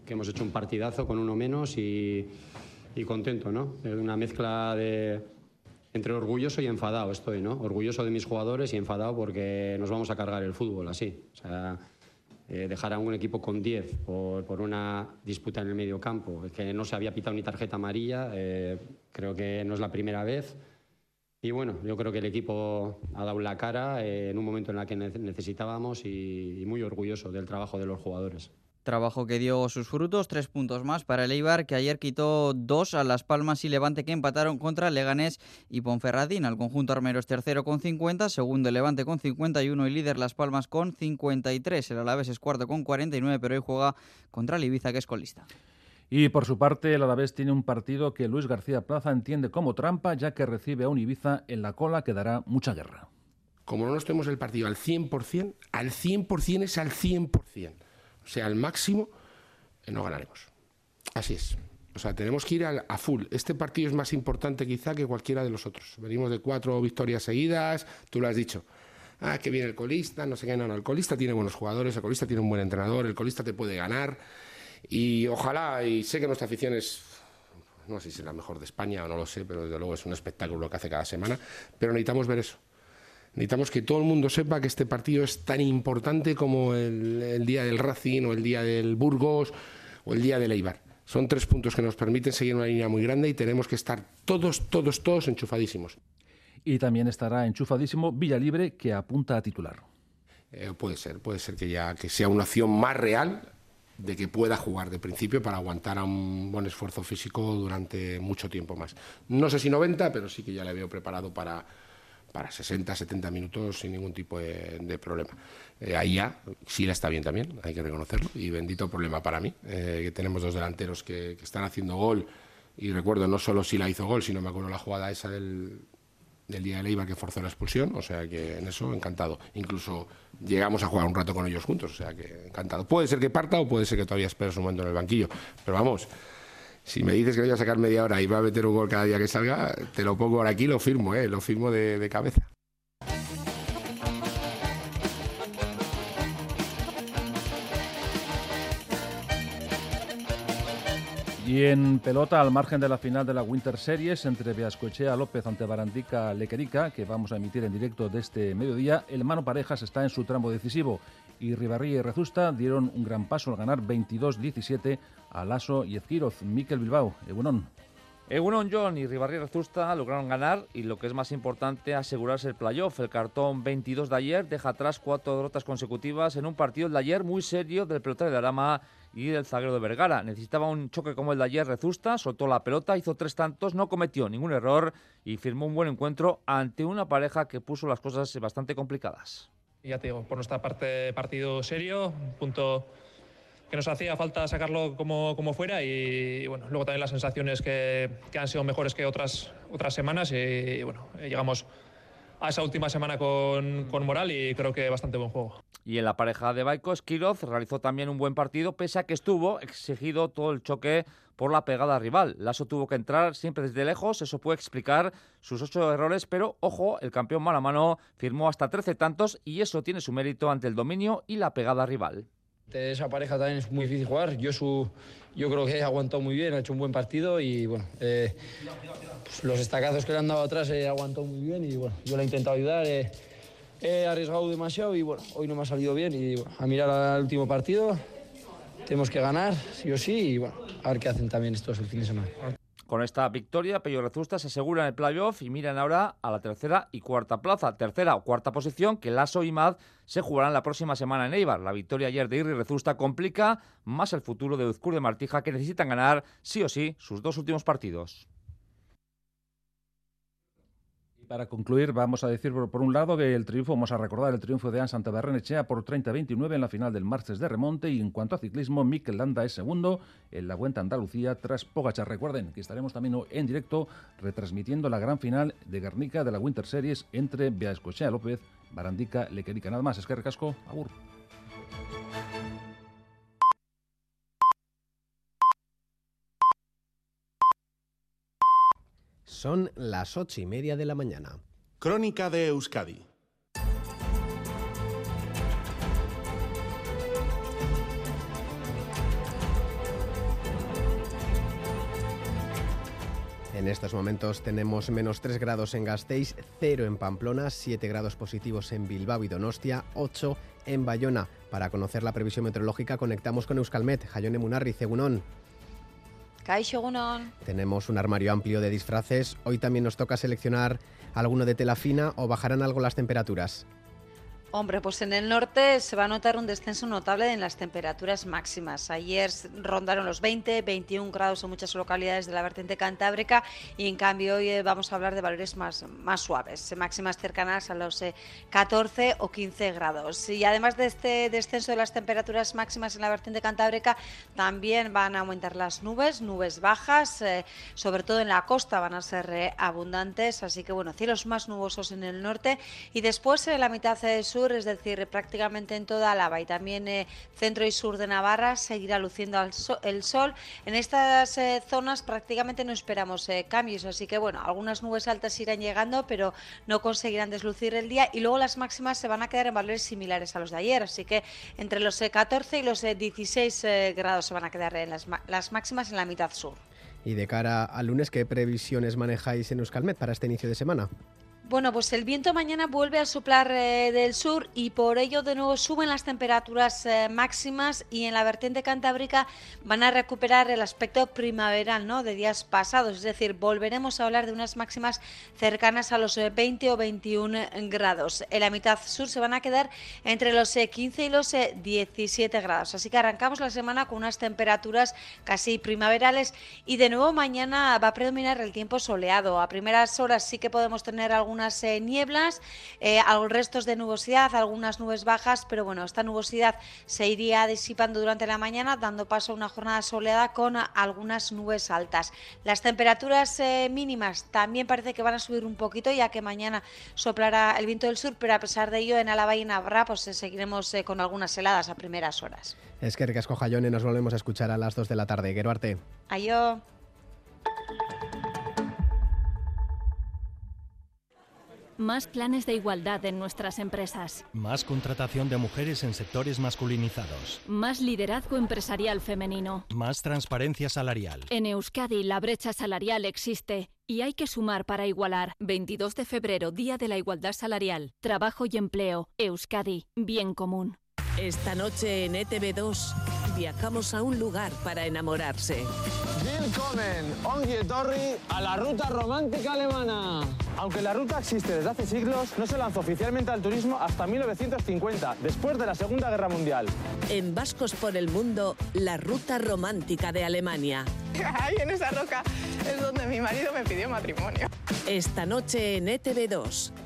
que hemos hecho un partidazo con uno menos y, y contento, ¿no? Es una mezcla de entre orgulloso y enfadado estoy, ¿no? Orgulloso de mis jugadores y enfadado porque nos vamos a cargar el fútbol así. O sea, eh, dejar a un equipo con 10 por, una disputa en el medio campo, que no se había pitado ni tarjeta amarilla, eh, creo que no es la primera vez. Y bueno, yo creo que el equipo ha dado la cara eh, en un momento en el que necesitábamos y muy orgulloso del trabajo de los jugadores. Trabajo que dio sus frutos, tres puntos más para el Eibar, que ayer quitó dos a Las Palmas y Levante, que empataron contra Leganés y Ponferradín. Al conjunto armero es tercero con 50, segundo Levante con 51 y líder Las Palmas con 53. El Alavés es cuarto con 49, pero hoy juega contra el Ibiza, que es colista. Y por su parte, el Alavés tiene un partido que Luis García Plaza entiende como trampa, ya que recibe a un Ibiza en la cola que dará mucha guerra. Como no nos tenemos el partido al 100%, al 100% es al 100% sea al máximo, eh, no ganaremos. Así es. O sea, tenemos que ir a, a, full. Este partido es más importante quizá que cualquiera de los otros. Venimos de cuatro victorias seguidas, tú lo has dicho. Ah, que viene el colista, no sé qué, no, no. El colista tiene buenos jugadores, el colista tiene un buen entrenador, el colista te puede ganar. Y ojalá, y sé que nuestra afición es, no sé si es la mejor de España o no lo sé, pero desde luego es un espectáculo lo que hace cada semana. Pero necesitamos ver eso. Necesitamos que todo el mundo sepa que este partido es tan importante como el, el, día del Racing o el día del Burgos o el día del Eibar. Son tres puntos que nos permiten seguir una línea muy grande y tenemos que estar todos, todos, todos enchufadísimos. Y también estará enchufadísimo Villalibre, que apunta a titular. Eh, puede ser, puede ser que ya que sea una opción más real de que pueda jugar de principio para aguantar a un buen esfuerzo físico durante mucho tiempo más. No sé si 90, pero sí que ya le veo preparado para, para 60, 70 minutos sin ningún tipo de, de problema. Eh, ahí ya, Sila está bien también, hay que reconocerlo, y bendito problema para mí, eh, que tenemos dos delanteros que, que, están haciendo gol, y recuerdo, no solo Sila hizo gol, sino me acuerdo la jugada esa del, del día de Leiva que forzó la expulsión, o sea que en eso encantado. Incluso llegamos a jugar un rato con ellos juntos, o sea que encantado. Puede ser que parta o puede ser que todavía esperes un momento en el banquillo, pero vamos, si me dices que voy a sacar media hora y va a meter un gol cada día que salga, te lo pongo ahora aquí, lo firmo, ¿eh? lo firmo de, de cabeza. Y en pelota, al margen de la final de la Winter Series entre Beascochea López ante Barandica Lequerica, que vamos a emitir en directo de este mediodía, el mano parejas está en su tramo decisivo y Ribarría y Rezusta dieron un gran paso al ganar 22-17 a Lasso y Ezquiroz. Miquel Bilbao, Egunon. Egunon John y Ribarri Rezusta lograron ganar y lo que es más importante, asegurarse el playoff. El cartón 22 de ayer deja atrás cuatro derrotas consecutivas en un partido de ayer muy serio del pelotero de Arama y del zaguero de Vergara. Necesitaba un choque como el de ayer Rezusta, soltó la pelota, hizo tres tantos, no cometió ningún error y firmó un buen encuentro ante una pareja que puso las cosas bastante complicadas. Ya te digo, por nuestra parte partido serio, punto que nos hacía falta sacarlo como, como fuera y, bueno, luego también las sensaciones que, que, han sido mejores que otras, otras semanas y, y bueno, llegamos a esa última semana con, con, moral y creo que bastante buen juego. Y en la pareja de Baiko, Skiroz realizó también un buen partido, pese a que estuvo exigido todo el choque por la pegada rival. Lasso tuvo que entrar siempre desde lejos, eso puede explicar sus ocho errores, pero ojo, el campeón mano a mano firmó hasta 13 tantos y eso tiene su mérito ante el dominio y la pegada rival. Esa pareja también es muy difícil jugar. Yo, su, yo creo que ha aguantado muy bien, ha hecho un buen partido y bueno, eh, pues los estacazos que le han dado atrás he aguantado muy bien y bueno, yo le he intentado ayudar. He arriesgado demasiado y bueno, hoy no me ha salido bien y a mirar al último partido tenemos que ganar, sí o sí, y bueno, a ver qué hacen también estos el fin de semana. Con esta victoria, Pello Rezusta se asegura el playoff y miran ahora a la tercera y cuarta plaza. Tercera o cuarta posición que Lasso y Mad se jugarán la próxima semana en Eibar. La victoria ayer de Irri Rezusta complica más el futuro de Uzcur de Martija que necesitan ganar sí o sí sus dos últimos partidos. Para concluir, vamos a decir por, un lado que el triunfo, vamos a recordar el triunfo de Santa Barrenechea por 30-29 en la final del martes de remonte y en cuanto a ciclismo, Mikel Landa es segundo en la Vuelta Andalucía tras Pogachar. Recuerden que estaremos también en directo retransmitiendo la gran final de Guernica de la Winter Series entre Beascochea López, Barandica, Lequerica. Nada más, es que recasco, agur. Son las ocho y media de la mañana. Crónica de Euskadi. En estos momentos tenemos menos 3 grados en Gasteiz, 0 en Pamplona, 7 grados positivos en Bilbao y Donostia, 8 en Bayona. Para conocer la previsión meteorológica conectamos con Euskalmet, Jayone Munarri, Cegunón. Tenemos un armario amplio de disfraces. Hoy también nos toca seleccionar alguno de tela fina o bajarán algo las temperaturas. Hombre, pues en el norte se va a notar un descenso notable en las temperaturas máximas. Ayer rondaron los 20, 21 grados en muchas localidades de la vertiente cantábrica y en cambio hoy eh, vamos a hablar de valores más, más suaves, máximas cercanas a los 14 eh, o 15 grados. Y además de este descenso de las temperaturas máximas en la vertiente cantábrica, también van a aumentar las nubes, nubes bajas, eh, sobre todo en la costa van a ser abundantes, así que bueno, cielos más nubosos en el norte y después en la mitad sur es decir, prácticamente en toda Álava y también eh, centro y sur de Navarra seguirá luciendo el sol. En estas eh, zonas prácticamente no esperamos eh, cambios, así que bueno, algunas nubes altas irán llegando, pero no conseguirán deslucir el día y luego las máximas se van a quedar en valores similares a los de ayer, así que entre los 14 y los 16 grados se van a quedar en las, las máximas en la mitad sur. Y de cara al lunes, ¿qué previsiones manejáis en Euskalmet para este inicio de semana? Bueno, pues el viento mañana vuelve a soplar eh, del sur y por ello de nuevo suben las temperaturas eh, máximas y en la vertiente cantábrica van a recuperar el aspecto primaveral ¿no? de días pasados, es decir, volveremos a hablar de unas máximas cercanas a los 20 eh, o 21 grados. En la mitad sur se van a quedar entre los 15 y los 17 grados, así que arrancamos la semana con unas temperaturas casi primaverales y de nuevo mañana va a predominar el tiempo soleado. A primeras horas sí que podemos tener algún algunas eh, nieblas, eh, restos de nubosidad, algunas nubes bajas, pero bueno, esta nubosidad se iría disipando durante la mañana, dando paso a una jornada soleada con algunas nubes altas. Las temperaturas eh, mínimas también parece que van a subir un poquito, ya que mañana soplará el viento del sur, pero a pesar de ello, en Álava y Navarra, pues seguiremos con algunas heladas a primeras horas. Es que Ricasco Jayón y nos volvemos a escuchar a las 2 de la tarde. Geruarte. Ayo. Más planes de igualdad en nuestras empresas. Más contratación de mujeres en sectores masculinizados. Más liderazgo empresarial femenino. Más transparencia salarial. En Euskadi la brecha salarial existe y hay que sumar para igualar. 22 de febrero, Día de la Igualdad Salarial. Trabajo y empleo. Euskadi. Bien común. Esta noche en ETV2 viajamos a un lugar para enamorarse. Willkommen, Torri, a la ruta romántica alemana. Aunque la ruta existe desde hace siglos, no se lanzó oficialmente al turismo hasta 1950, después de la Segunda Guerra Mundial. En Vascos por el Mundo, la ruta romántica de Alemania. Ahí en esa roca es donde mi marido me pidió matrimonio. Esta noche en ETV2.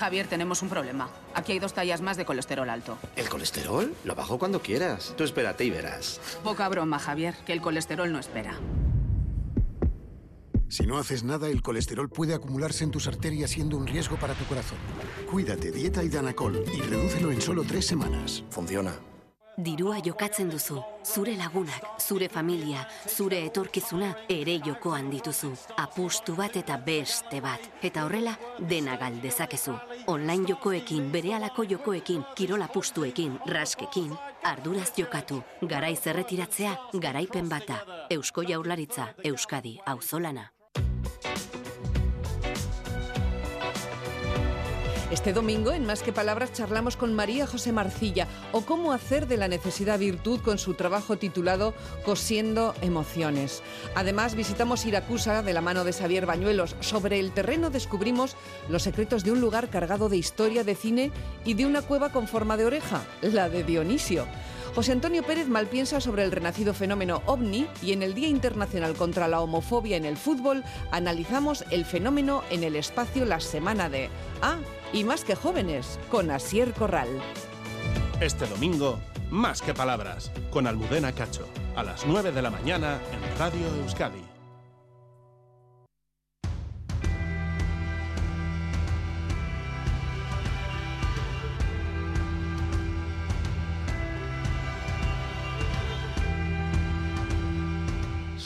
Javier, tenemos un problema. Aquí hay dos tallas más de colesterol alto. ¿El colesterol? Lo bajo cuando quieras. Tú espérate y verás. Poca broma, Javier, que el colesterol no espera. Si no haces nada, el colesterol puede acumularse en tus arterias siendo un riesgo para tu corazón. Cuídate, dieta y danacol y redúcelo en solo tres semanas. Funciona. Dirua jokatzen duzu. Zure lagunak, zure familia, zure etorkizuna ere jokoan dituzu. Apustu bat eta beste bat. Eta horrela, dena galdezakezu. Online jokoekin, berehalako jokoekin, kirol apustuekin, raskekin, arduraz jokatu. Garai zerretiratzea, garaipen bata. Eusko jaurlaritza, Euskadi, auzolana. Este domingo, en Más que Palabras, charlamos con María José Marcilla o cómo hacer de la necesidad virtud con su trabajo titulado Cosiendo Emociones. Además, visitamos Iracusa de la mano de Xavier Bañuelos. Sobre el terreno descubrimos los secretos de un lugar cargado de historia de cine y de una cueva con forma de oreja, la de Dionisio. José Antonio Pérez malpiensa sobre el renacido fenómeno ovni y en el Día Internacional contra la Homofobia en el Fútbol analizamos el fenómeno en el espacio la semana de Ah, y más que jóvenes, con Asier Corral. Este domingo, más que palabras, con Almudena Cacho, a las 9 de la mañana en Radio Euskadi.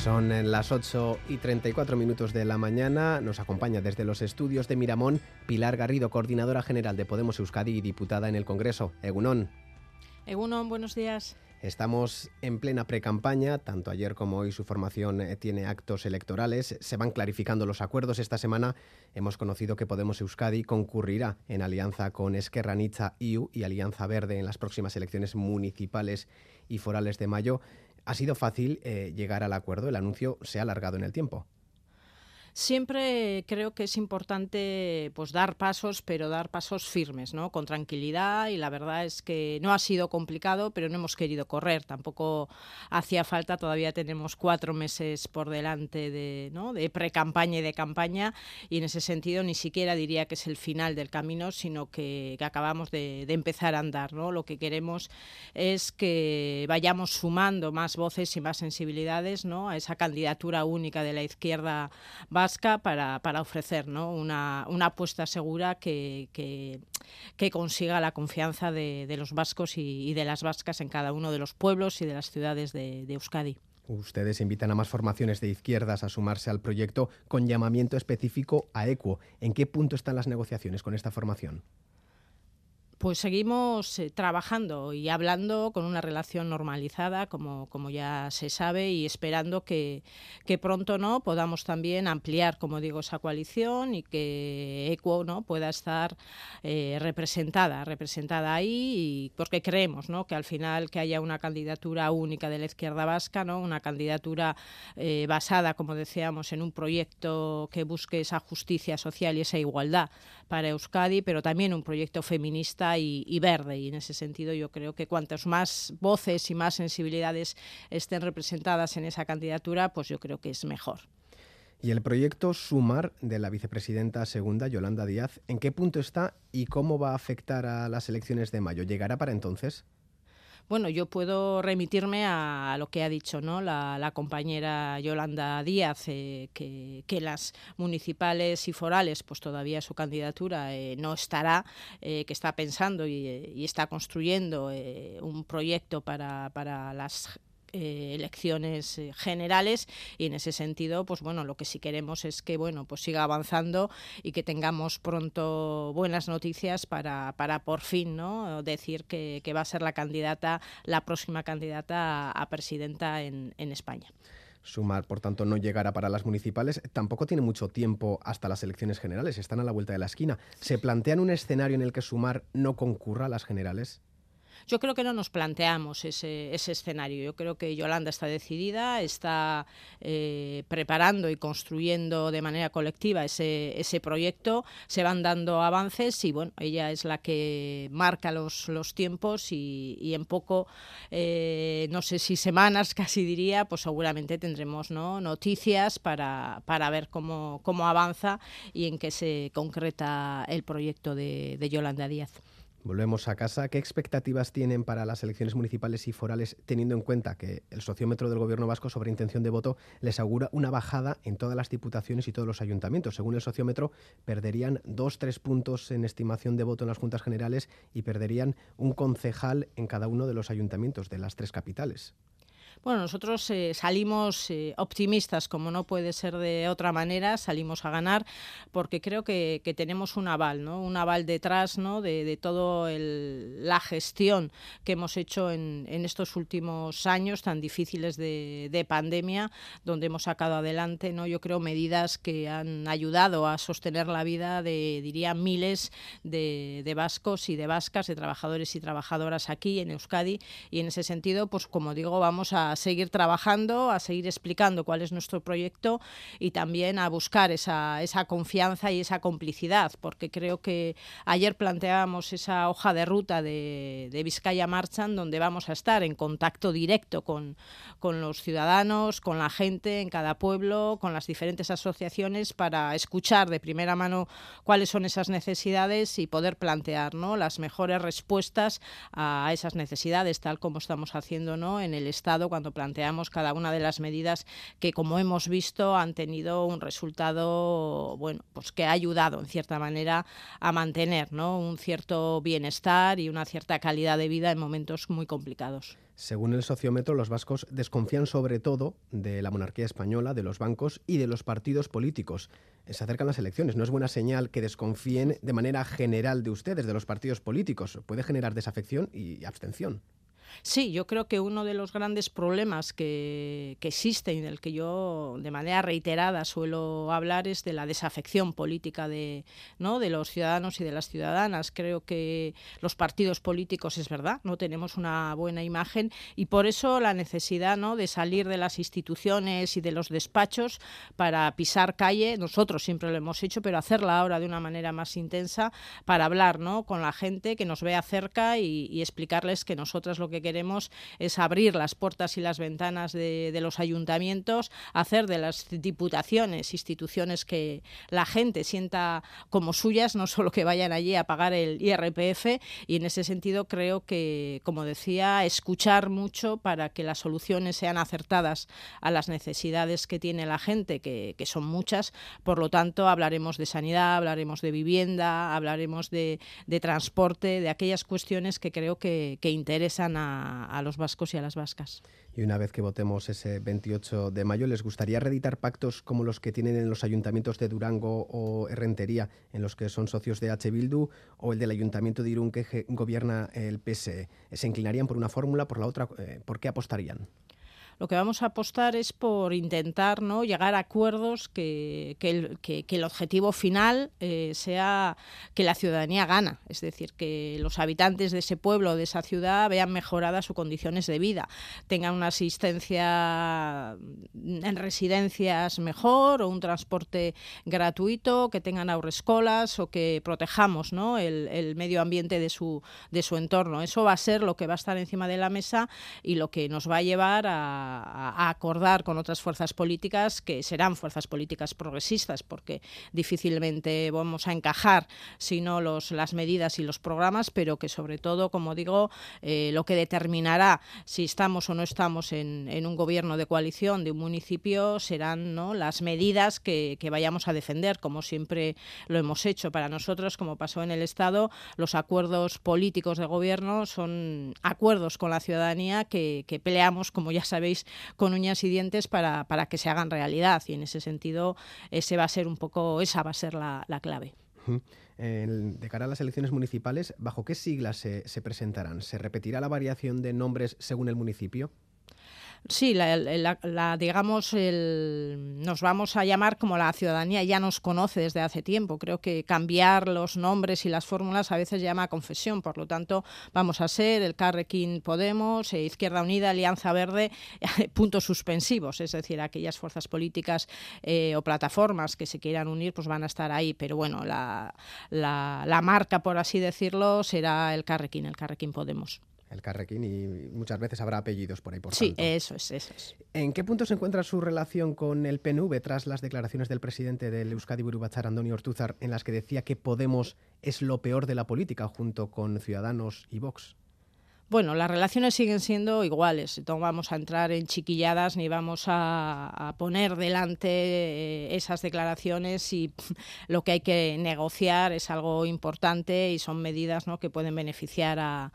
Son las 8 y 34 minutos de la mañana. Nos acompaña desde los estudios de Miramón Pilar Garrido, coordinadora general de Podemos Euskadi y diputada en el Congreso. Egunón. Egunon, buenos días. Estamos en plena precampaña, tanto ayer como hoy su formación eh, tiene actos electorales, se van clarificando los acuerdos. Esta semana hemos conocido que Podemos Euskadi concurrirá en alianza con Esquerra Nitza IU y Alianza Verde en las próximas elecciones municipales y forales de mayo. ¿Ha sido fácil eh, llegar al acuerdo? El anuncio se ha alargado en el tiempo. Siempre creo que es importante pues dar pasos, pero dar pasos firmes, ¿no? Con tranquilidad y la verdad es que no ha sido complicado, pero no hemos querido correr. Tampoco hacía falta, todavía tenemos cuatro meses por delante de, ¿no? de pre-campaña y de campaña y en ese sentido ni siquiera diría que es el final del camino, sino que, acabamos de, de, empezar a andar, ¿no? Lo que queremos es que vayamos sumando más voces y más sensibilidades, ¿no? A esa candidatura única de la izquierda vasca para, para ofrecer ¿no? una, una, apuesta segura que, que, consiga la confianza de, de los vascos y, y, de las vascas en cada uno de los pueblos y de las ciudades de, de Euskadi. Ustedes invitan a más formaciones de izquierdas a sumarse al proyecto con llamamiento específico a ECUO. ¿En qué punto están las negociaciones con esta formación? Pues seguimos eh, trabajando y hablando con una relación normalizada, como, como ya se sabe, y esperando que, que, pronto no podamos también ampliar, como digo, esa coalición y que ECUO ¿no? pueda estar eh, representada, representada ahí, y porque creemos ¿no? que al final que haya una candidatura única de la izquierda vasca, ¿no? una candidatura eh, basada, como decíamos, en un proyecto que busque esa justicia social y esa igualdad para Euskadi, pero también un proyecto feminista y, verde. Y en ese sentido yo creo que cuantas más voces y más sensibilidades estén representadas en esa candidatura, pues yo creo que es mejor. Y el proyecto Sumar de la vicepresidenta segunda, Yolanda Díaz, ¿en qué punto está y cómo va a afectar a las elecciones de mayo? ¿Llegará para entonces? Bueno, yo puedo remitirme a, lo que ha dicho ¿no? la, la compañera Yolanda Díaz, eh, que, las municipales y forales, pues todavía su candidatura eh, no estará, eh, que está pensando y, y está construyendo eh, un proyecto para, para las eh, elecciones eh, generales y en ese sentido pues bueno lo que sí queremos es que bueno pues siga avanzando y que tengamos pronto buenas noticias para, para por fin no decir que, que va a ser la candidata la próxima candidata a, a presidenta en, en España. Sumar, por tanto, no llegará para las municipales. Tampoco tiene mucho tiempo hasta las elecciones generales. Están a la vuelta de la esquina. ¿Se plantean un escenario en el que Sumar no concurra a las generales? Yo creo que no nos planteamos ese, escenario. Yo creo que Yolanda está decidida, está eh, preparando y construyendo de manera colectiva ese, proyecto. Se van dando avances y bueno, ella es la que marca los, tiempos y, en poco, eh, no sé si semanas casi diría, pues seguramente tendremos ¿no? noticias para, ver cómo, cómo avanza y en qué se concreta el proyecto de Yolanda Díaz. Volvemos a casa. ¿Qué expectativas tienen para las elecciones municipales y forales, teniendo en cuenta que el sociómetro del Gobierno vasco sobre intención de voto les augura una bajada en todas las diputaciones y todos los ayuntamientos? Según el sociómetro, perderían dos, tres puntos en estimación de voto en las juntas generales y perderían un concejal en cada uno de los ayuntamientos de las tres capitales. Bueno, nosotros eh, salimos eh, optimistas, como no puede ser de otra manera, salimos a ganar, porque creo que, tenemos un aval, ¿no? Un aval detrás, ¿no? De, de toda la gestión que hemos hecho en, estos últimos años tan difíciles de, pandemia, donde hemos sacado adelante, ¿no? Yo creo medidas que han ayudado a sostener la vida de, diría, miles de vascos y de vascas, de trabajadores y trabajadoras aquí en Euskadi, y en ese sentido, pues como digo, vamos a seguir trabajando, a seguir explicando cuál es nuestro proyecto y también a buscar esa, esa confianza y esa complicidad, porque creo que ayer planteábamos esa hoja de ruta de, de Vizcaya Marchan, donde vamos a estar en contacto directo con, con los ciudadanos, con la gente en cada pueblo, con las diferentes asociaciones para escuchar de primera mano cuáles son esas necesidades y poder plantear ¿no? las mejores respuestas a esas necesidades, tal como estamos haciendo ¿no? en el Estado cuando planteamos cada una de las medidas que, como hemos visto, han tenido un resultado, bueno, pues que ha ayudado en cierta manera a mantener ¿no? un cierto bienestar y una cierta calidad de vida en momentos muy complicados. Según el sociómetro, los vascos desconfían sobre todo de la monarquía española, de los bancos y de los partidos políticos. Se acercan las elecciones. No es buena señal que desconfíen de manera general de ustedes, de los partidos políticos. Puede generar desafección y abstención. Sí, yo creo que uno de los grandes problemas que, que existen y del que yo de manera reiterada suelo hablar es de la desafección política de, ¿no? de los ciudadanos y de las ciudadanas. Creo que los partidos políticos, es verdad, no tenemos una buena imagen y por eso la necesidad ¿no? de salir de las instituciones y de los despachos para pisar calle. Nosotros siempre lo hemos hecho, pero hacerla ahora de una manera más intensa para hablar ¿no? con la gente que nos vea cerca y, y explicarles que nosotras lo que queremos es abrir las puertas y las ventanas de, los ayuntamientos, hacer de las diputaciones instituciones que la gente sienta como suyas, no solo que vayan allí a pagar el IRPF, y en ese sentido creo que, como decía, escuchar mucho para que las soluciones sean acertadas a las necesidades que tiene la gente, que, son muchas. Por lo tanto, hablaremos de sanidad, hablaremos de vivienda, hablaremos de, transporte, de aquellas cuestiones que creo que interesan a a, los vascos y a las vascas. Y una vez que votemos ese 28 de mayo, ¿les gustaría reeditar pactos como los que tienen en los ayuntamientos de Durango o Herrentería, en los que son socios de H. Bildu, o el del ayuntamiento de Irún que gobierna el PSE? ¿Se inclinarían por una fórmula, por la otra? Eh, ¿Por qué apostarían? Lo que vamos a apostar es por intentar ¿no? llegar a acuerdos que, el, objetivo final eh, sea que la ciudadanía gana, es decir, que los habitantes de ese pueblo, de esa ciudad, vean mejoradas sus condiciones de vida, tengan una asistencia en residencias mejor o un transporte gratuito, que tengan ahorrescolas o que protejamos ¿no? el, el medio ambiente de su, de su entorno. Eso va a ser lo que va a estar encima de la mesa y lo que nos va a llevar a a, acordar con otras fuerzas políticas que serán fuerzas políticas progresistas, porque difícilmente vamos a encajar sino los, las medidas y los programas, pero que sobre todo, como digo, eh, lo que determinará si estamos o no estamos en, un gobierno de coalición de un municipio serán ¿no? las medidas que, vayamos a defender, como siempre lo hemos hecho. Para nosotros, como pasó en el Estado, los acuerdos políticos de gobierno son acuerdos con la ciudadanía que peleamos, como ya sabéis, con uñas y dientes para, para, que se hagan realidad. Y en ese sentido, ese va a ser un poco, esa va a ser la, la clave. de cara a las elecciones municipales, ¿bajo qué siglas se presentarán? ¿Se repetirá la variación de nombres según el municipio? Sí, la, digamos, nos vamos a llamar como la ciudadanía ya nos conoce desde hace tiempo. Creo que cambiar los nombres y las fórmulas a veces llama a confesión. Por lo tanto, vamos a ser el Carrequín Podemos, eh, Izquierda Unida, Alianza Verde, puntos suspensivos. Es decir, aquellas fuerzas políticas eh, o plataformas que se quieran unir, pues van a estar ahí. Pero bueno, la, la marca, por así decirlo, será el Carrequín, el Carrequín Podemos. El Carrequín, y muchas veces habrá apellidos por ahí por Sí, tanto. eso es, eso es. ¿En qué punto se encuentra su relación con el PNV tras las declaraciones del presidente del Euskadi Burubachar, Antonio Ortúzar, en las que decía que Podemos es lo peor de la política junto con Ciudadanos y Vox? Bueno, las relaciones siguen siendo iguales. No vamos a entrar en chiquilladas ni vamos a, poner delante eh, esas declaraciones y lo que hay que negociar es algo importante y son medidas que pueden beneficiar a,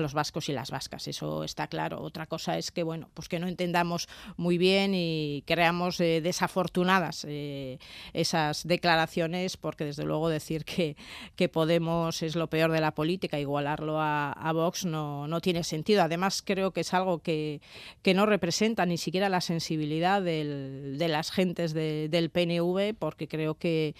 los vascos y las vascas. Eso está claro. Otra cosa es que bueno, pues que no entendamos muy bien y creamos eh, desafortunadas eh, esas declaraciones, porque desde luego decir que, Podemos es lo peor de la política, igualarlo a, a Vox no, no tiene sentido. Además, creo que es algo que, que no representa ni siquiera la sensibilidad del, de las gentes de, del PNV, porque creo que,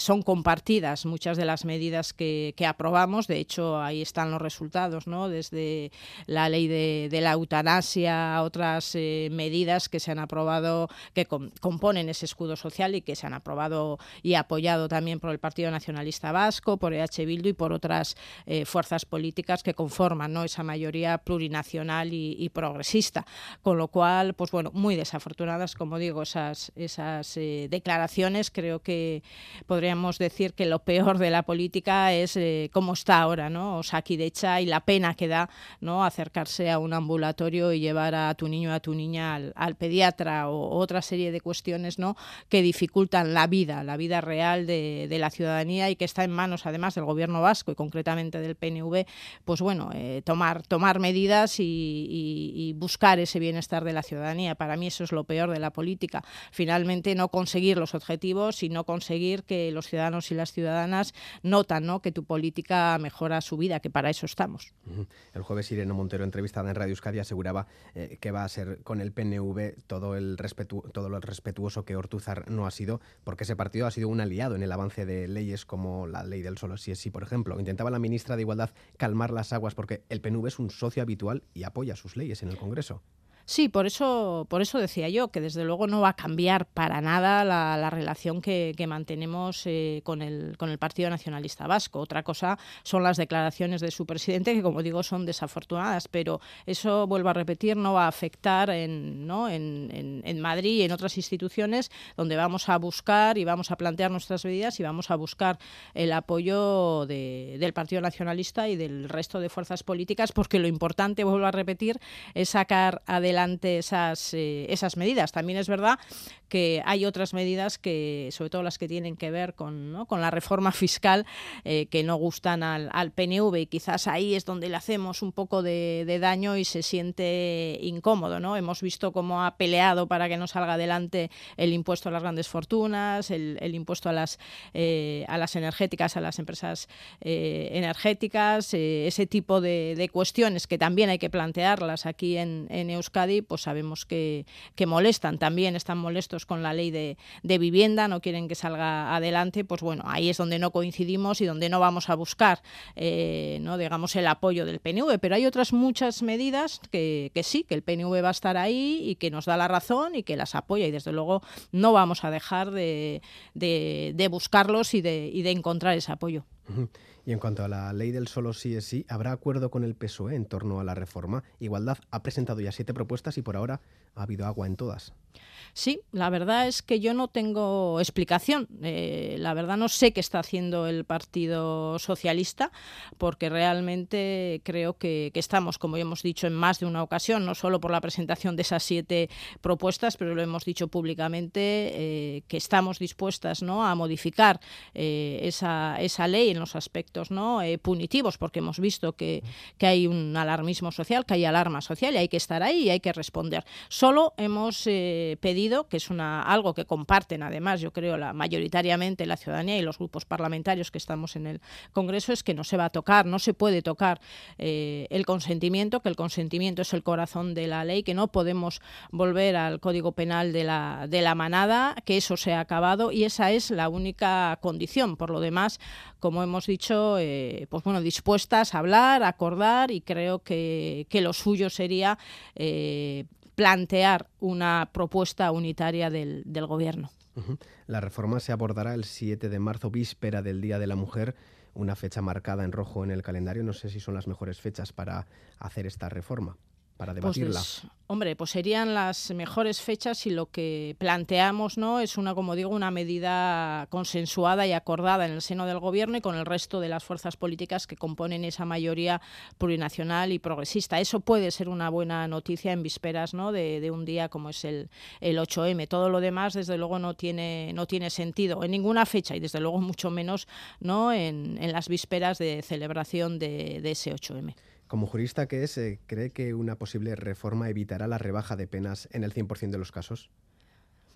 son compartidas muchas de las medidas que, aprobamos. De hecho, ahí están los resultados, ¿no? Desde la ley de, de la eutanasia a otras eh, medidas que se han aprobado, que com componen ese escudo social y que se han aprobado y apoyado también por el Partido Nacionalista Vasco, por EH Bildu y por otras eh, fuerzas políticas que conforman ¿no? Esa mayoría plurinacional y, progresista. Con lo cual, pues bueno, muy desafortunadas, como digo, esas, esas eh, declaraciones. Creo que podríamos decir que lo peor de la política es eh, cómo está ahora, ¿no? Osakidecha y la pena que da, ¿no? Acercarse a un ambulatorio y llevar a tu niño, a tu niña al, pediatra o otra serie de cuestiones, ¿no? Que dificultan la vida, la vida real de, de, la ciudadanía y que está en manos, además, del gobierno vasco y concretamente del PNV, pues bueno, eh, tomar, tomar medidas y, buscar ese bienestar de la ciudadanía. Para mí eso es lo peor de la política. Finalmente no conseguir los objetivos y no conseguir que los ciudadanos y las ciudadanas notan ¿no? que tu política mejora su vida, que para eso estamos. El jueves Irene Montero, entrevistada en Radio Euskadi, aseguraba eh, que va a ser con el PNV todo, el respetu todo lo respetuoso que Ortúzar no ha sido, porque ese partido ha sido un aliado en el avance de leyes como la ley del solo sí es sí, por ejemplo. Intentaba la ministra de Igualdad calmar las aguas porque el PNV es un socio habitual y apoya sus leyes en el Congreso. Sí, por eso, por eso decía yo que desde luego no va a cambiar para nada la, la relación que, mantenemos eh, con, el, con el Partido Nacionalista Vasco. Otra cosa son las declaraciones de su presidente, que como digo son desafortunadas, pero eso, vuelvo a repetir, no va a afectar en, ¿no? en, en, en Madrid y en otras instituciones donde vamos a buscar y vamos a plantear nuestras medidas y vamos a buscar el apoyo de, del Partido Nacionalista y del resto de fuerzas políticas, porque lo importante, vuelvo a repetir, es sacar adelante adelante esas, eh, esas medidas. También es verdad que hay otras medidas que, sobre todo las que tienen que ver con, ¿no? con la reforma fiscal, eh, que no gustan al, al, PNV y quizás ahí es donde le hacemos un poco de, daño y se siente incómodo. ¿no? Hemos visto cómo ha peleado para que no salga adelante el impuesto a las grandes fortunas, el, impuesto a las, eh, a las energéticas, a las empresas energéticas, ese tipo de, de, cuestiones que también hay que plantearlas aquí en, en Euskadi pues sabemos que, que, molestan. También están molestos con la ley de, de, vivienda, no quieren que salga adelante. Pues bueno, ahí es donde no coincidimos y donde no vamos a buscar, eh, no digamos, el apoyo del PNV. Pero hay otras muchas medidas que, que, sí, que el PNV va a estar ahí y que nos da la razón y que las apoya. Y desde luego no vamos a dejar de, de, de buscarlos y de, y de encontrar ese apoyo. Y en cuanto a la ley del solo sí es sí, ¿habrá acuerdo con el PSOE en torno a la reforma? Igualdad ha presentado ya siete propuestas y por ahora ha habido agua en todas. Sí, la verdad es que yo no tengo explicación. Eh, la verdad no sé qué está haciendo el Partido Socialista, porque realmente creo que, estamos, como hemos dicho en más de una ocasión, no solo por la presentación de esas siete propuestas, pero lo hemos dicho públicamente, eh, que estamos dispuestas ¿no? a modificar eh, esa, esa ley en los aspectos ¿no? punitivos, porque hemos visto que, hay un alarmismo social, que hay alarma social y hay que estar ahí y hay que responder. Solo hemos pedido, que es algo que comparten además, yo creo, la, mayoritariamente la ciudadanía y los grupos parlamentarios que estamos en el Congreso, es que no se va a tocar, no se puede tocar eh, el consentimiento, que el consentimiento es el corazón de la ley, que no podemos volver al Código Penal de la, de la manada, que eso se ha acabado y esa es la única condición. Por lo demás, como hemos dicho, eh, pues bueno, dispuestas a hablar, a acordar y creo que, que lo suyo sería eh, plantear una propuesta unitaria del, del Gobierno. La reforma se abordará el 7 de marzo, víspera del Día de la Mujer, una fecha marcada en rojo en el calendario. No sé si son las mejores fechas para hacer esta reforma para pues debatirla? hombre, pues serían las mejores fechas y lo que planteamos no es una, como digo, una medida consensuada y acordada en el seno del gobierno y con el resto de las fuerzas políticas que componen esa mayoría plurinacional y progresista. Eso puede ser una buena noticia en vísperas ¿no? de, un día como es el, el 8M. Todo lo demás, desde luego, no tiene, no tiene sentido en ninguna fecha y desde luego mucho menos ¿no? en, en las vísperas de celebración de, de ese 8M. Como jurista que es, ¿cree que una posible reforma evitará la rebaja de penas en el 100% de los casos?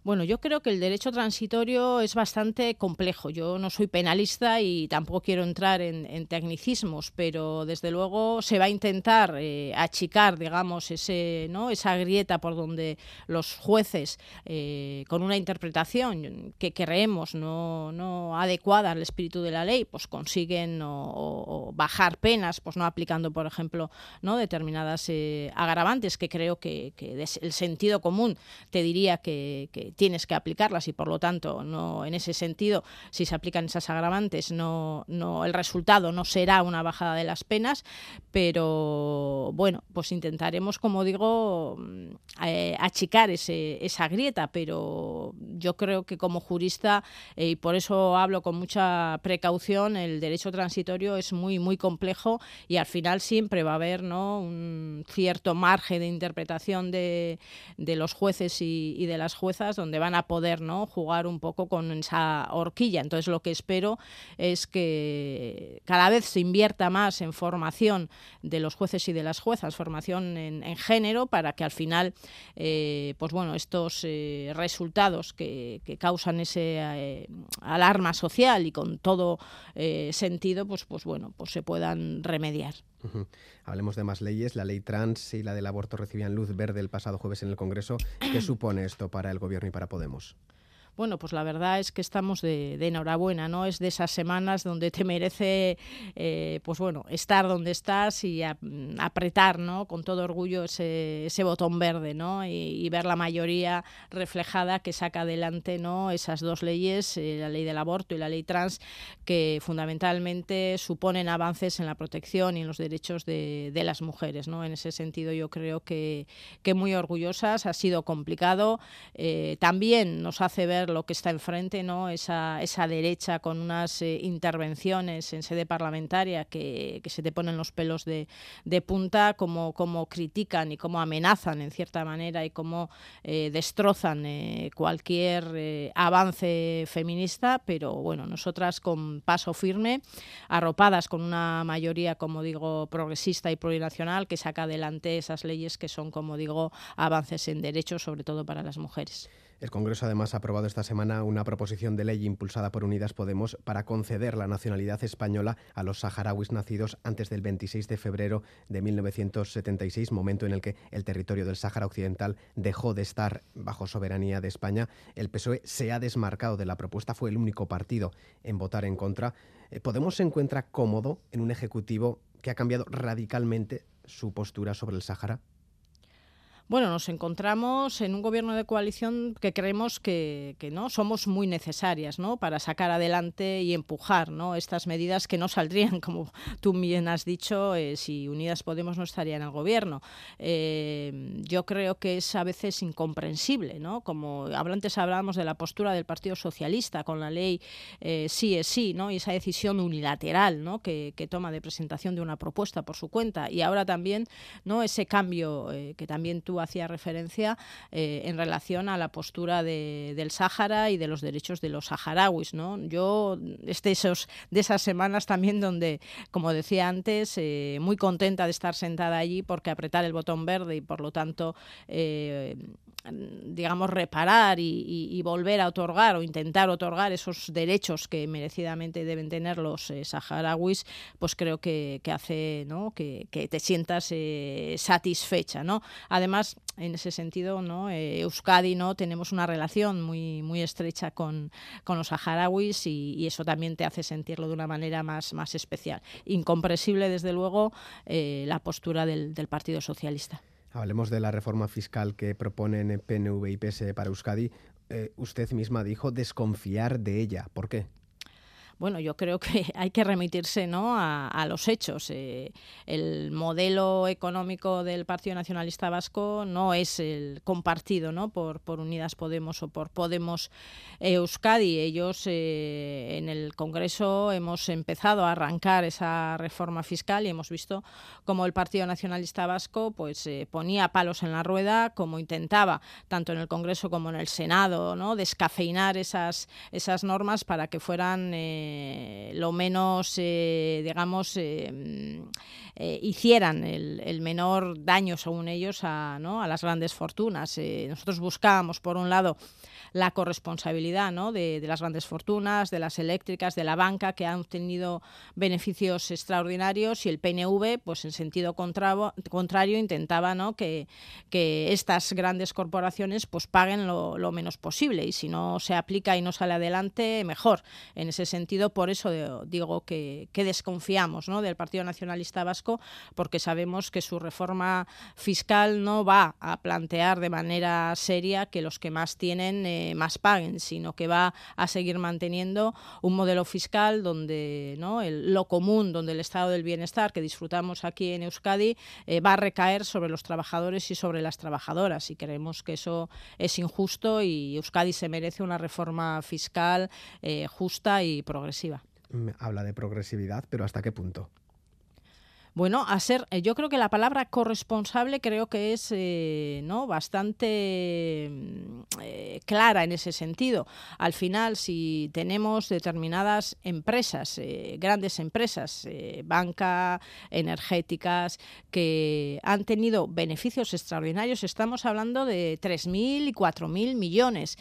Bueno, yo creo que el derecho transitorio es bastante complejo. Yo no soy penalista y tampoco quiero entrar en, tecnicismos, pero desde luego se va a intentar eh, achicar, digamos, ese, ¿no? esa grieta por donde los jueces, eh, con una interpretación que creemos no, no, adecuada al espíritu de la ley, pues consiguen o, bajar penas, pues no aplicando, por ejemplo, no determinadas eh, agravantes que creo que, el sentido común te diría que tienes que aplicarlas y por lo tanto no en ese sentido si se aplican esas agravantes no, no el resultado no será una bajada de las penas pero bueno pues intentaremos como digo mm, eh, achicar ese, esa grieta pero yo creo que como jurista eh, y por eso hablo con mucha precaución el derecho transitorio es muy muy complejo y al final siempre va a haber ¿no? un cierto margen de interpretación de, de los jueces y, y de las juezas donde van a poder ¿no? jugar un poco con esa horquilla. Entonces lo que espero es que cada vez se invierta más en formación de los jueces y de las juezas, formación en, género, para que al final, eh, pues bueno, estos eh, resultados que, causan ese eh, alarma social y con todo sentido, pues, pues bueno, pues se puedan remediar. Hablemos de más leyes. La ley trans y la del aborto recibían luz verde el pasado jueves en el Congreso. ¿Qué supone esto para el Gobierno y para Podemos? Bueno, pues la verdad es que estamos de, enhorabuena, ¿no? Es de esas semanas donde te merece, eh, pues bueno, estar donde estás y apretar, ¿no? Con todo orgullo ese, botón verde, ¿no? Y, ver la mayoría reflejada que saca adelante, ¿no? Esas dos leyes, eh, la ley del aborto y la ley trans, que fundamentalmente suponen avances en la protección y en los derechos de, las mujeres, ¿no? En ese sentido yo creo que, que muy orgullosas, ha sido complicado, eh, también nos hace ver lo que está enfrente, ¿no? esa, esa derecha con unas eh, intervenciones en sede parlamentaria que, que, se te ponen los pelos de, de punta, como, como, critican y cómo amenazan en cierta manera y cómo eh, destrozan eh, cualquier avance feminista, pero bueno, nosotras con paso firme, arropadas con una mayoría, como digo, progresista y plurinacional que saca adelante esas leyes que son, como digo, avances en derechos, sobre todo para las mujeres. El Congreso además ha aprobado esta semana una proposición de ley impulsada por Unidas Podemos para conceder la nacionalidad española a los saharauis nacidos antes del 26 de febrero de 1976, momento en el que el territorio del Sáhara Occidental dejó de estar bajo soberanía de España. El PSOE se ha desmarcado de la propuesta, fue el único partido en votar en contra. Eh, Podemos se encuentra cómodo en un Ejecutivo que ha cambiado radicalmente su postura sobre el Sáhara. Bueno, nos encontramos en un gobierno de coalición que creemos que, no somos muy necesarias ¿no? para sacar adelante y empujar ¿no? estas medidas que no saldrían, como tú bien has dicho, eh, si Unidas Podemos no estaría en el gobierno. Eh, yo creo que es a veces incomprensible, ¿no? como antes hablábamos de la postura del Partido Socialista con la ley eh, sí es sí, ¿no? y esa decisión unilateral ¿no? que, que, toma de presentación de una propuesta por su cuenta, y ahora también ¿no? ese cambio que también tú hacía referencia eh, en relación a la postura del Sáhara y de los derechos de los saharauis. ¿no? Yo, este, de esas semanas también donde, como decía antes, eh, muy contenta de estar sentada allí porque apretar el botón verde y por lo tanto eh, digamos, reparar y, volver a otorgar o intentar otorgar esos derechos que merecidamente deben tener los eh, saharauis, pues creo que, hace ¿no? que, te sientas eh, satisfecha. ¿no? Además, en ese sentido, ¿no? Eh, Euskadi no tenemos una relación muy, muy estrecha con, con los saharauis y, eso también te hace sentirlo de una manera más, más especial. Incomprensible, desde luego, la postura del Partido Socialista. Hablemos de la reforma fiscal que proponen PNV y PS para Euskadi. eh, usted misma dijo desconfiar de ella. ¿Por qué? Bueno, yo creo que hay que remitirse ¿no? a, los hechos. Eh, el modelo económico del Partido Nacionalista Vasco no es el compartido ¿no? por, Unidas Podemos o por Podemos Euskadi. Ellos eh, en el Congreso hemos empezado a arrancar esa reforma fiscal y hemos visto cómo el Partido Nacionalista Vasco pues, eh, ponía palos en la rueda, como intentaba, tanto en el Congreso como en el Senado, ¿no? descafeinar esas, esas normas para que fueran lo menos, eh, digamos, eh, hicieran el, menor daño, según ellos, a, ¿no? a las grandes fortunas. nosotros buscábamos, por un lado, la corresponsabilidad ¿no? de, las grandes fortunas, de las eléctricas, de la banca, que han obtenido beneficios extraordinarios y el PNV, pues en sentido contrario, intentaba ¿no? que, que estas grandes corporaciones pues paguen lo, lo menos posible y si no se aplica y no sale adelante, mejor. En ese sentido, por eso digo que, desconfiamos ¿no? del Partido Nacionalista Vasco, porque sabemos que su reforma fiscal no va a plantear de manera seria que los que más tienen eh, más paguen, sino que va a seguir manteniendo un modelo fiscal donde ¿no? lo común, donde el estado del bienestar que disfrutamos aquí en Euskadi eh, va a recaer sobre los trabajadores y sobre las trabajadoras. Y creemos que eso es injusto y Euskadi se merece una reforma fiscal eh, justa y progresiva. Habla de progresividad, pero ¿hasta qué punto? Bueno, a ser, eh, yo creo que la palabra corresponsable creo que es eh, ¿no? bastante mm, eh, clara en ese sentido. Al final, si tenemos determinadas empresas, grandes empresas, banca, energéticas, que han tenido beneficios extraordinarios, estamos hablando de 3.000 y 4.000 millones.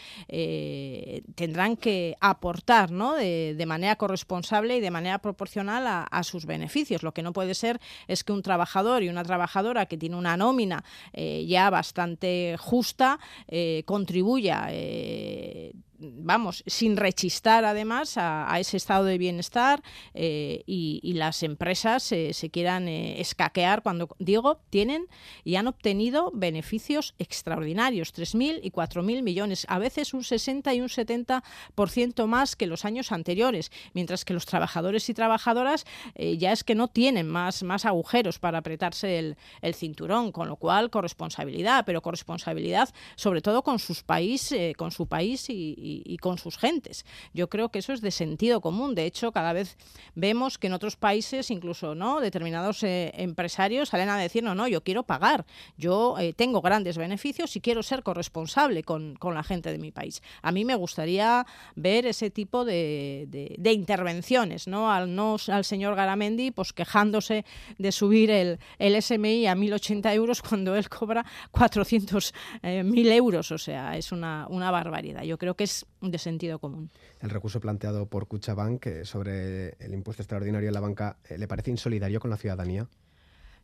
tendrán que aportar ¿no? de, manera corresponsable y de manera proporcional a sus beneficios. Lo que no puede ser es que un trabajador y una trabajadora que tiene una nómina eh, ya bastante justa eh, contribuya eh, vamos, sin rechistar además a, ese estado de bienestar eh, y, las empresas se quieran eh, escaquear cuando, digo, tienen y han obtenido beneficios extraordinarios, 3.000 y 4.000 millones, a veces un 60 y un 70% más que los años anteriores, mientras que los trabajadores y trabajadoras eh, ya es que no tienen más, más agujeros para apretarse el, cinturón, con lo cual corresponsabilidad, pero corresponsabilidad sobre todo con sus país, con su país y y, con sus gentes. Yo creo que eso es de sentido común. De hecho, cada vez vemos que en otros países, incluso no, determinados eh, empresarios salen a decir, no, no, yo quiero pagar, yo eh, tengo grandes beneficios y quiero ser corresponsable con, la gente de mi país. A mí me gustaría ver ese tipo de, intervenciones, ¿no? Al, no al señor Garamendi pues quejándose de subir el, el SMI a 1.080 euros cuando él cobra 400.000 eh, euros. O sea, es una, una barbaridad. Yo creo que es de sentido común. El recurso planteado por Cuchabank eh, sobre el impuesto extraordinario en la banca, eh, ¿le parece insolidario con la ciudadanía?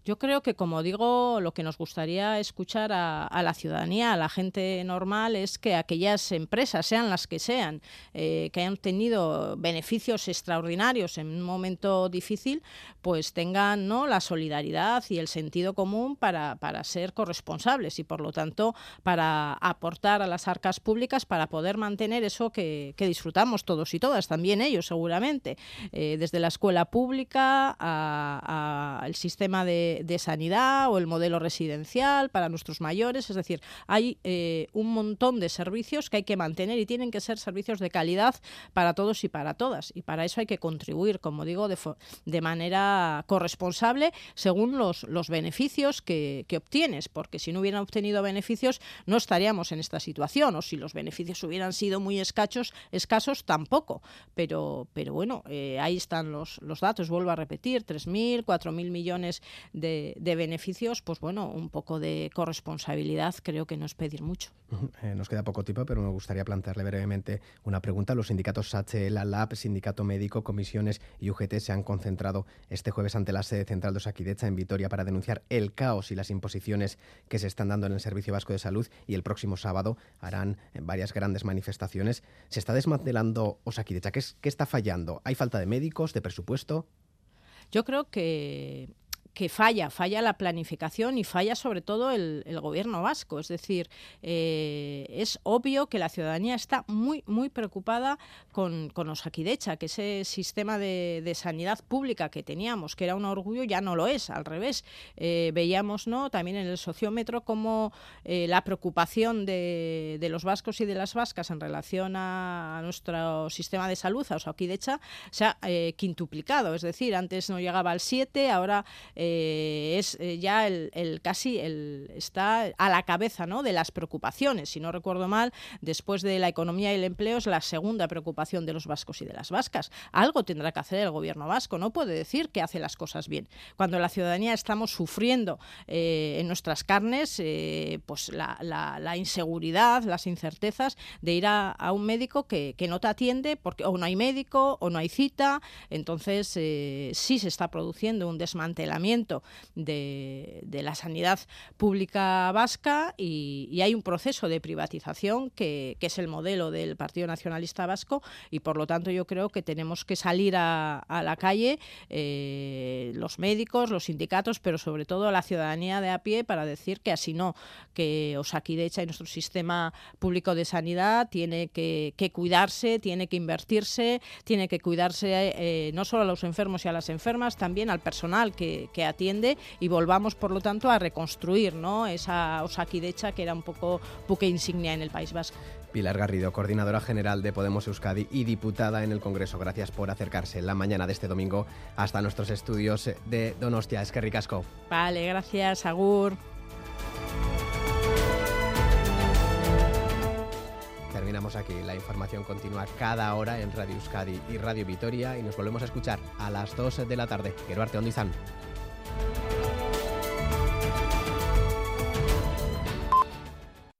Yo creo que, como digo, lo que nos gustaría escuchar a, la ciudadanía, a la gente normal, es que aquellas empresas, sean las que sean, eh, que hayan tenido beneficios extraordinarios en un momento difícil, pues tengan ¿no? la solidaridad y el sentido común para, para ser corresponsables y, por lo tanto, para aportar a las arcas públicas para poder mantener eso que, disfrutamos todos y todas, también ellos seguramente, eh, desde la escuela pública al sistema de de, sanidad o el modelo residencial para nuestros mayores. Es decir, hay eh, un montón de servicios que hay que mantener y tienen que ser servicios de calidad para todos y para todas. Y para eso hay que contribuir, como digo, de, de manera corresponsable según los, los beneficios que, obtienes, porque si no hubieran obtenido beneficios no estaríamos en esta situación, o si los beneficios hubieran sido muy escasos, escasos tampoco. Pero, pero bueno, eh, ahí están los, los datos, vuelvo a repetir, 3.000, 4.000 millones de de, beneficios, pues bueno, un poco de corresponsabilidad creo que no es pedir mucho. Eh, nos queda poco tiempo, pero me gustaría plantearle brevemente una pregunta. Los sindicatos la LAB, Sindicato Médico, Comisiones y UGT se han concentrado este jueves ante la sede central de Osakidecha en Vitoria para denunciar el caos y las imposiciones que se están dando en el Servicio Vasco de Salud y el próximo sábado harán varias grandes manifestaciones. ¿Se está desmantelando Osakidecha? ¿Qué, ¿Qué está fallando? ¿Hay falta de médicos, de presupuesto? Yo creo que que falla, falla la planificación y falla sobre todo el, gobierno vasco. Es decir, eh, es obvio que la ciudadanía está muy, muy preocupada con, con Osakidecha, que ese sistema de, sanidad pública que teníamos, que era un orgullo, ya no lo es, al revés. Eh, veíamos ¿no? también en el sociómetro como eh, la preocupación de, de, los vascos y de las vascas en relación a, nuestro sistema de salud, a Osakidecha, se ha quintuplicado. Es decir, antes no llegaba al 7, ahora eh, es eh, ya el, casi el, está a la cabeza ¿no? de las preocupaciones. Si no recuerdo mal, después de la economía y el empleo es la segunda preocupación de los vascos y de las vascas. Algo tendrá que hacer el gobierno vasco, no puede decir que hace las cosas bien. Cuando la ciudadanía estamos sufriendo eh, en nuestras carnes pues la, inseguridad, las incertezas de ir a, un médico que, no te atiende porque o no hay médico o no hay cita. Entonces sí se está produciendo un desmantelamiento de, la sanidad pública vasca y, hay un proceso de privatización que, es el modelo del Partido Nacionalista Vasco y por lo tanto yo creo que tenemos que salir a, la calle eh, los médicos, los sindicatos, pero sobre todo la ciudadanía de a pie para decir que así no, que Osakidecha y nuestro sistema público de sanidad tiene que, cuidarse, tiene que invertirse, tiene que cuidarse eh, no solo a los enfermos y a las enfermas, también al personal que, que atiende y volvamos, por lo tanto, a reconstruir ¿no? esa Osakidecha que era un poco buque insignia en el País Vasco. Pilar Garrido, coordinadora general de Podemos Euskadi y diputada en el Congreso. Gracias por acercarse la mañana de este domingo hasta nuestros estudios de Donostia. Es que ricasco. Vale, gracias, Agur. Terminamos aquí. La información continúa cada hora en Radio Euskadi y Radio Vitoria y nos volvemos a escuchar a las 2 de la tarde. Geruarte Ondizan. Música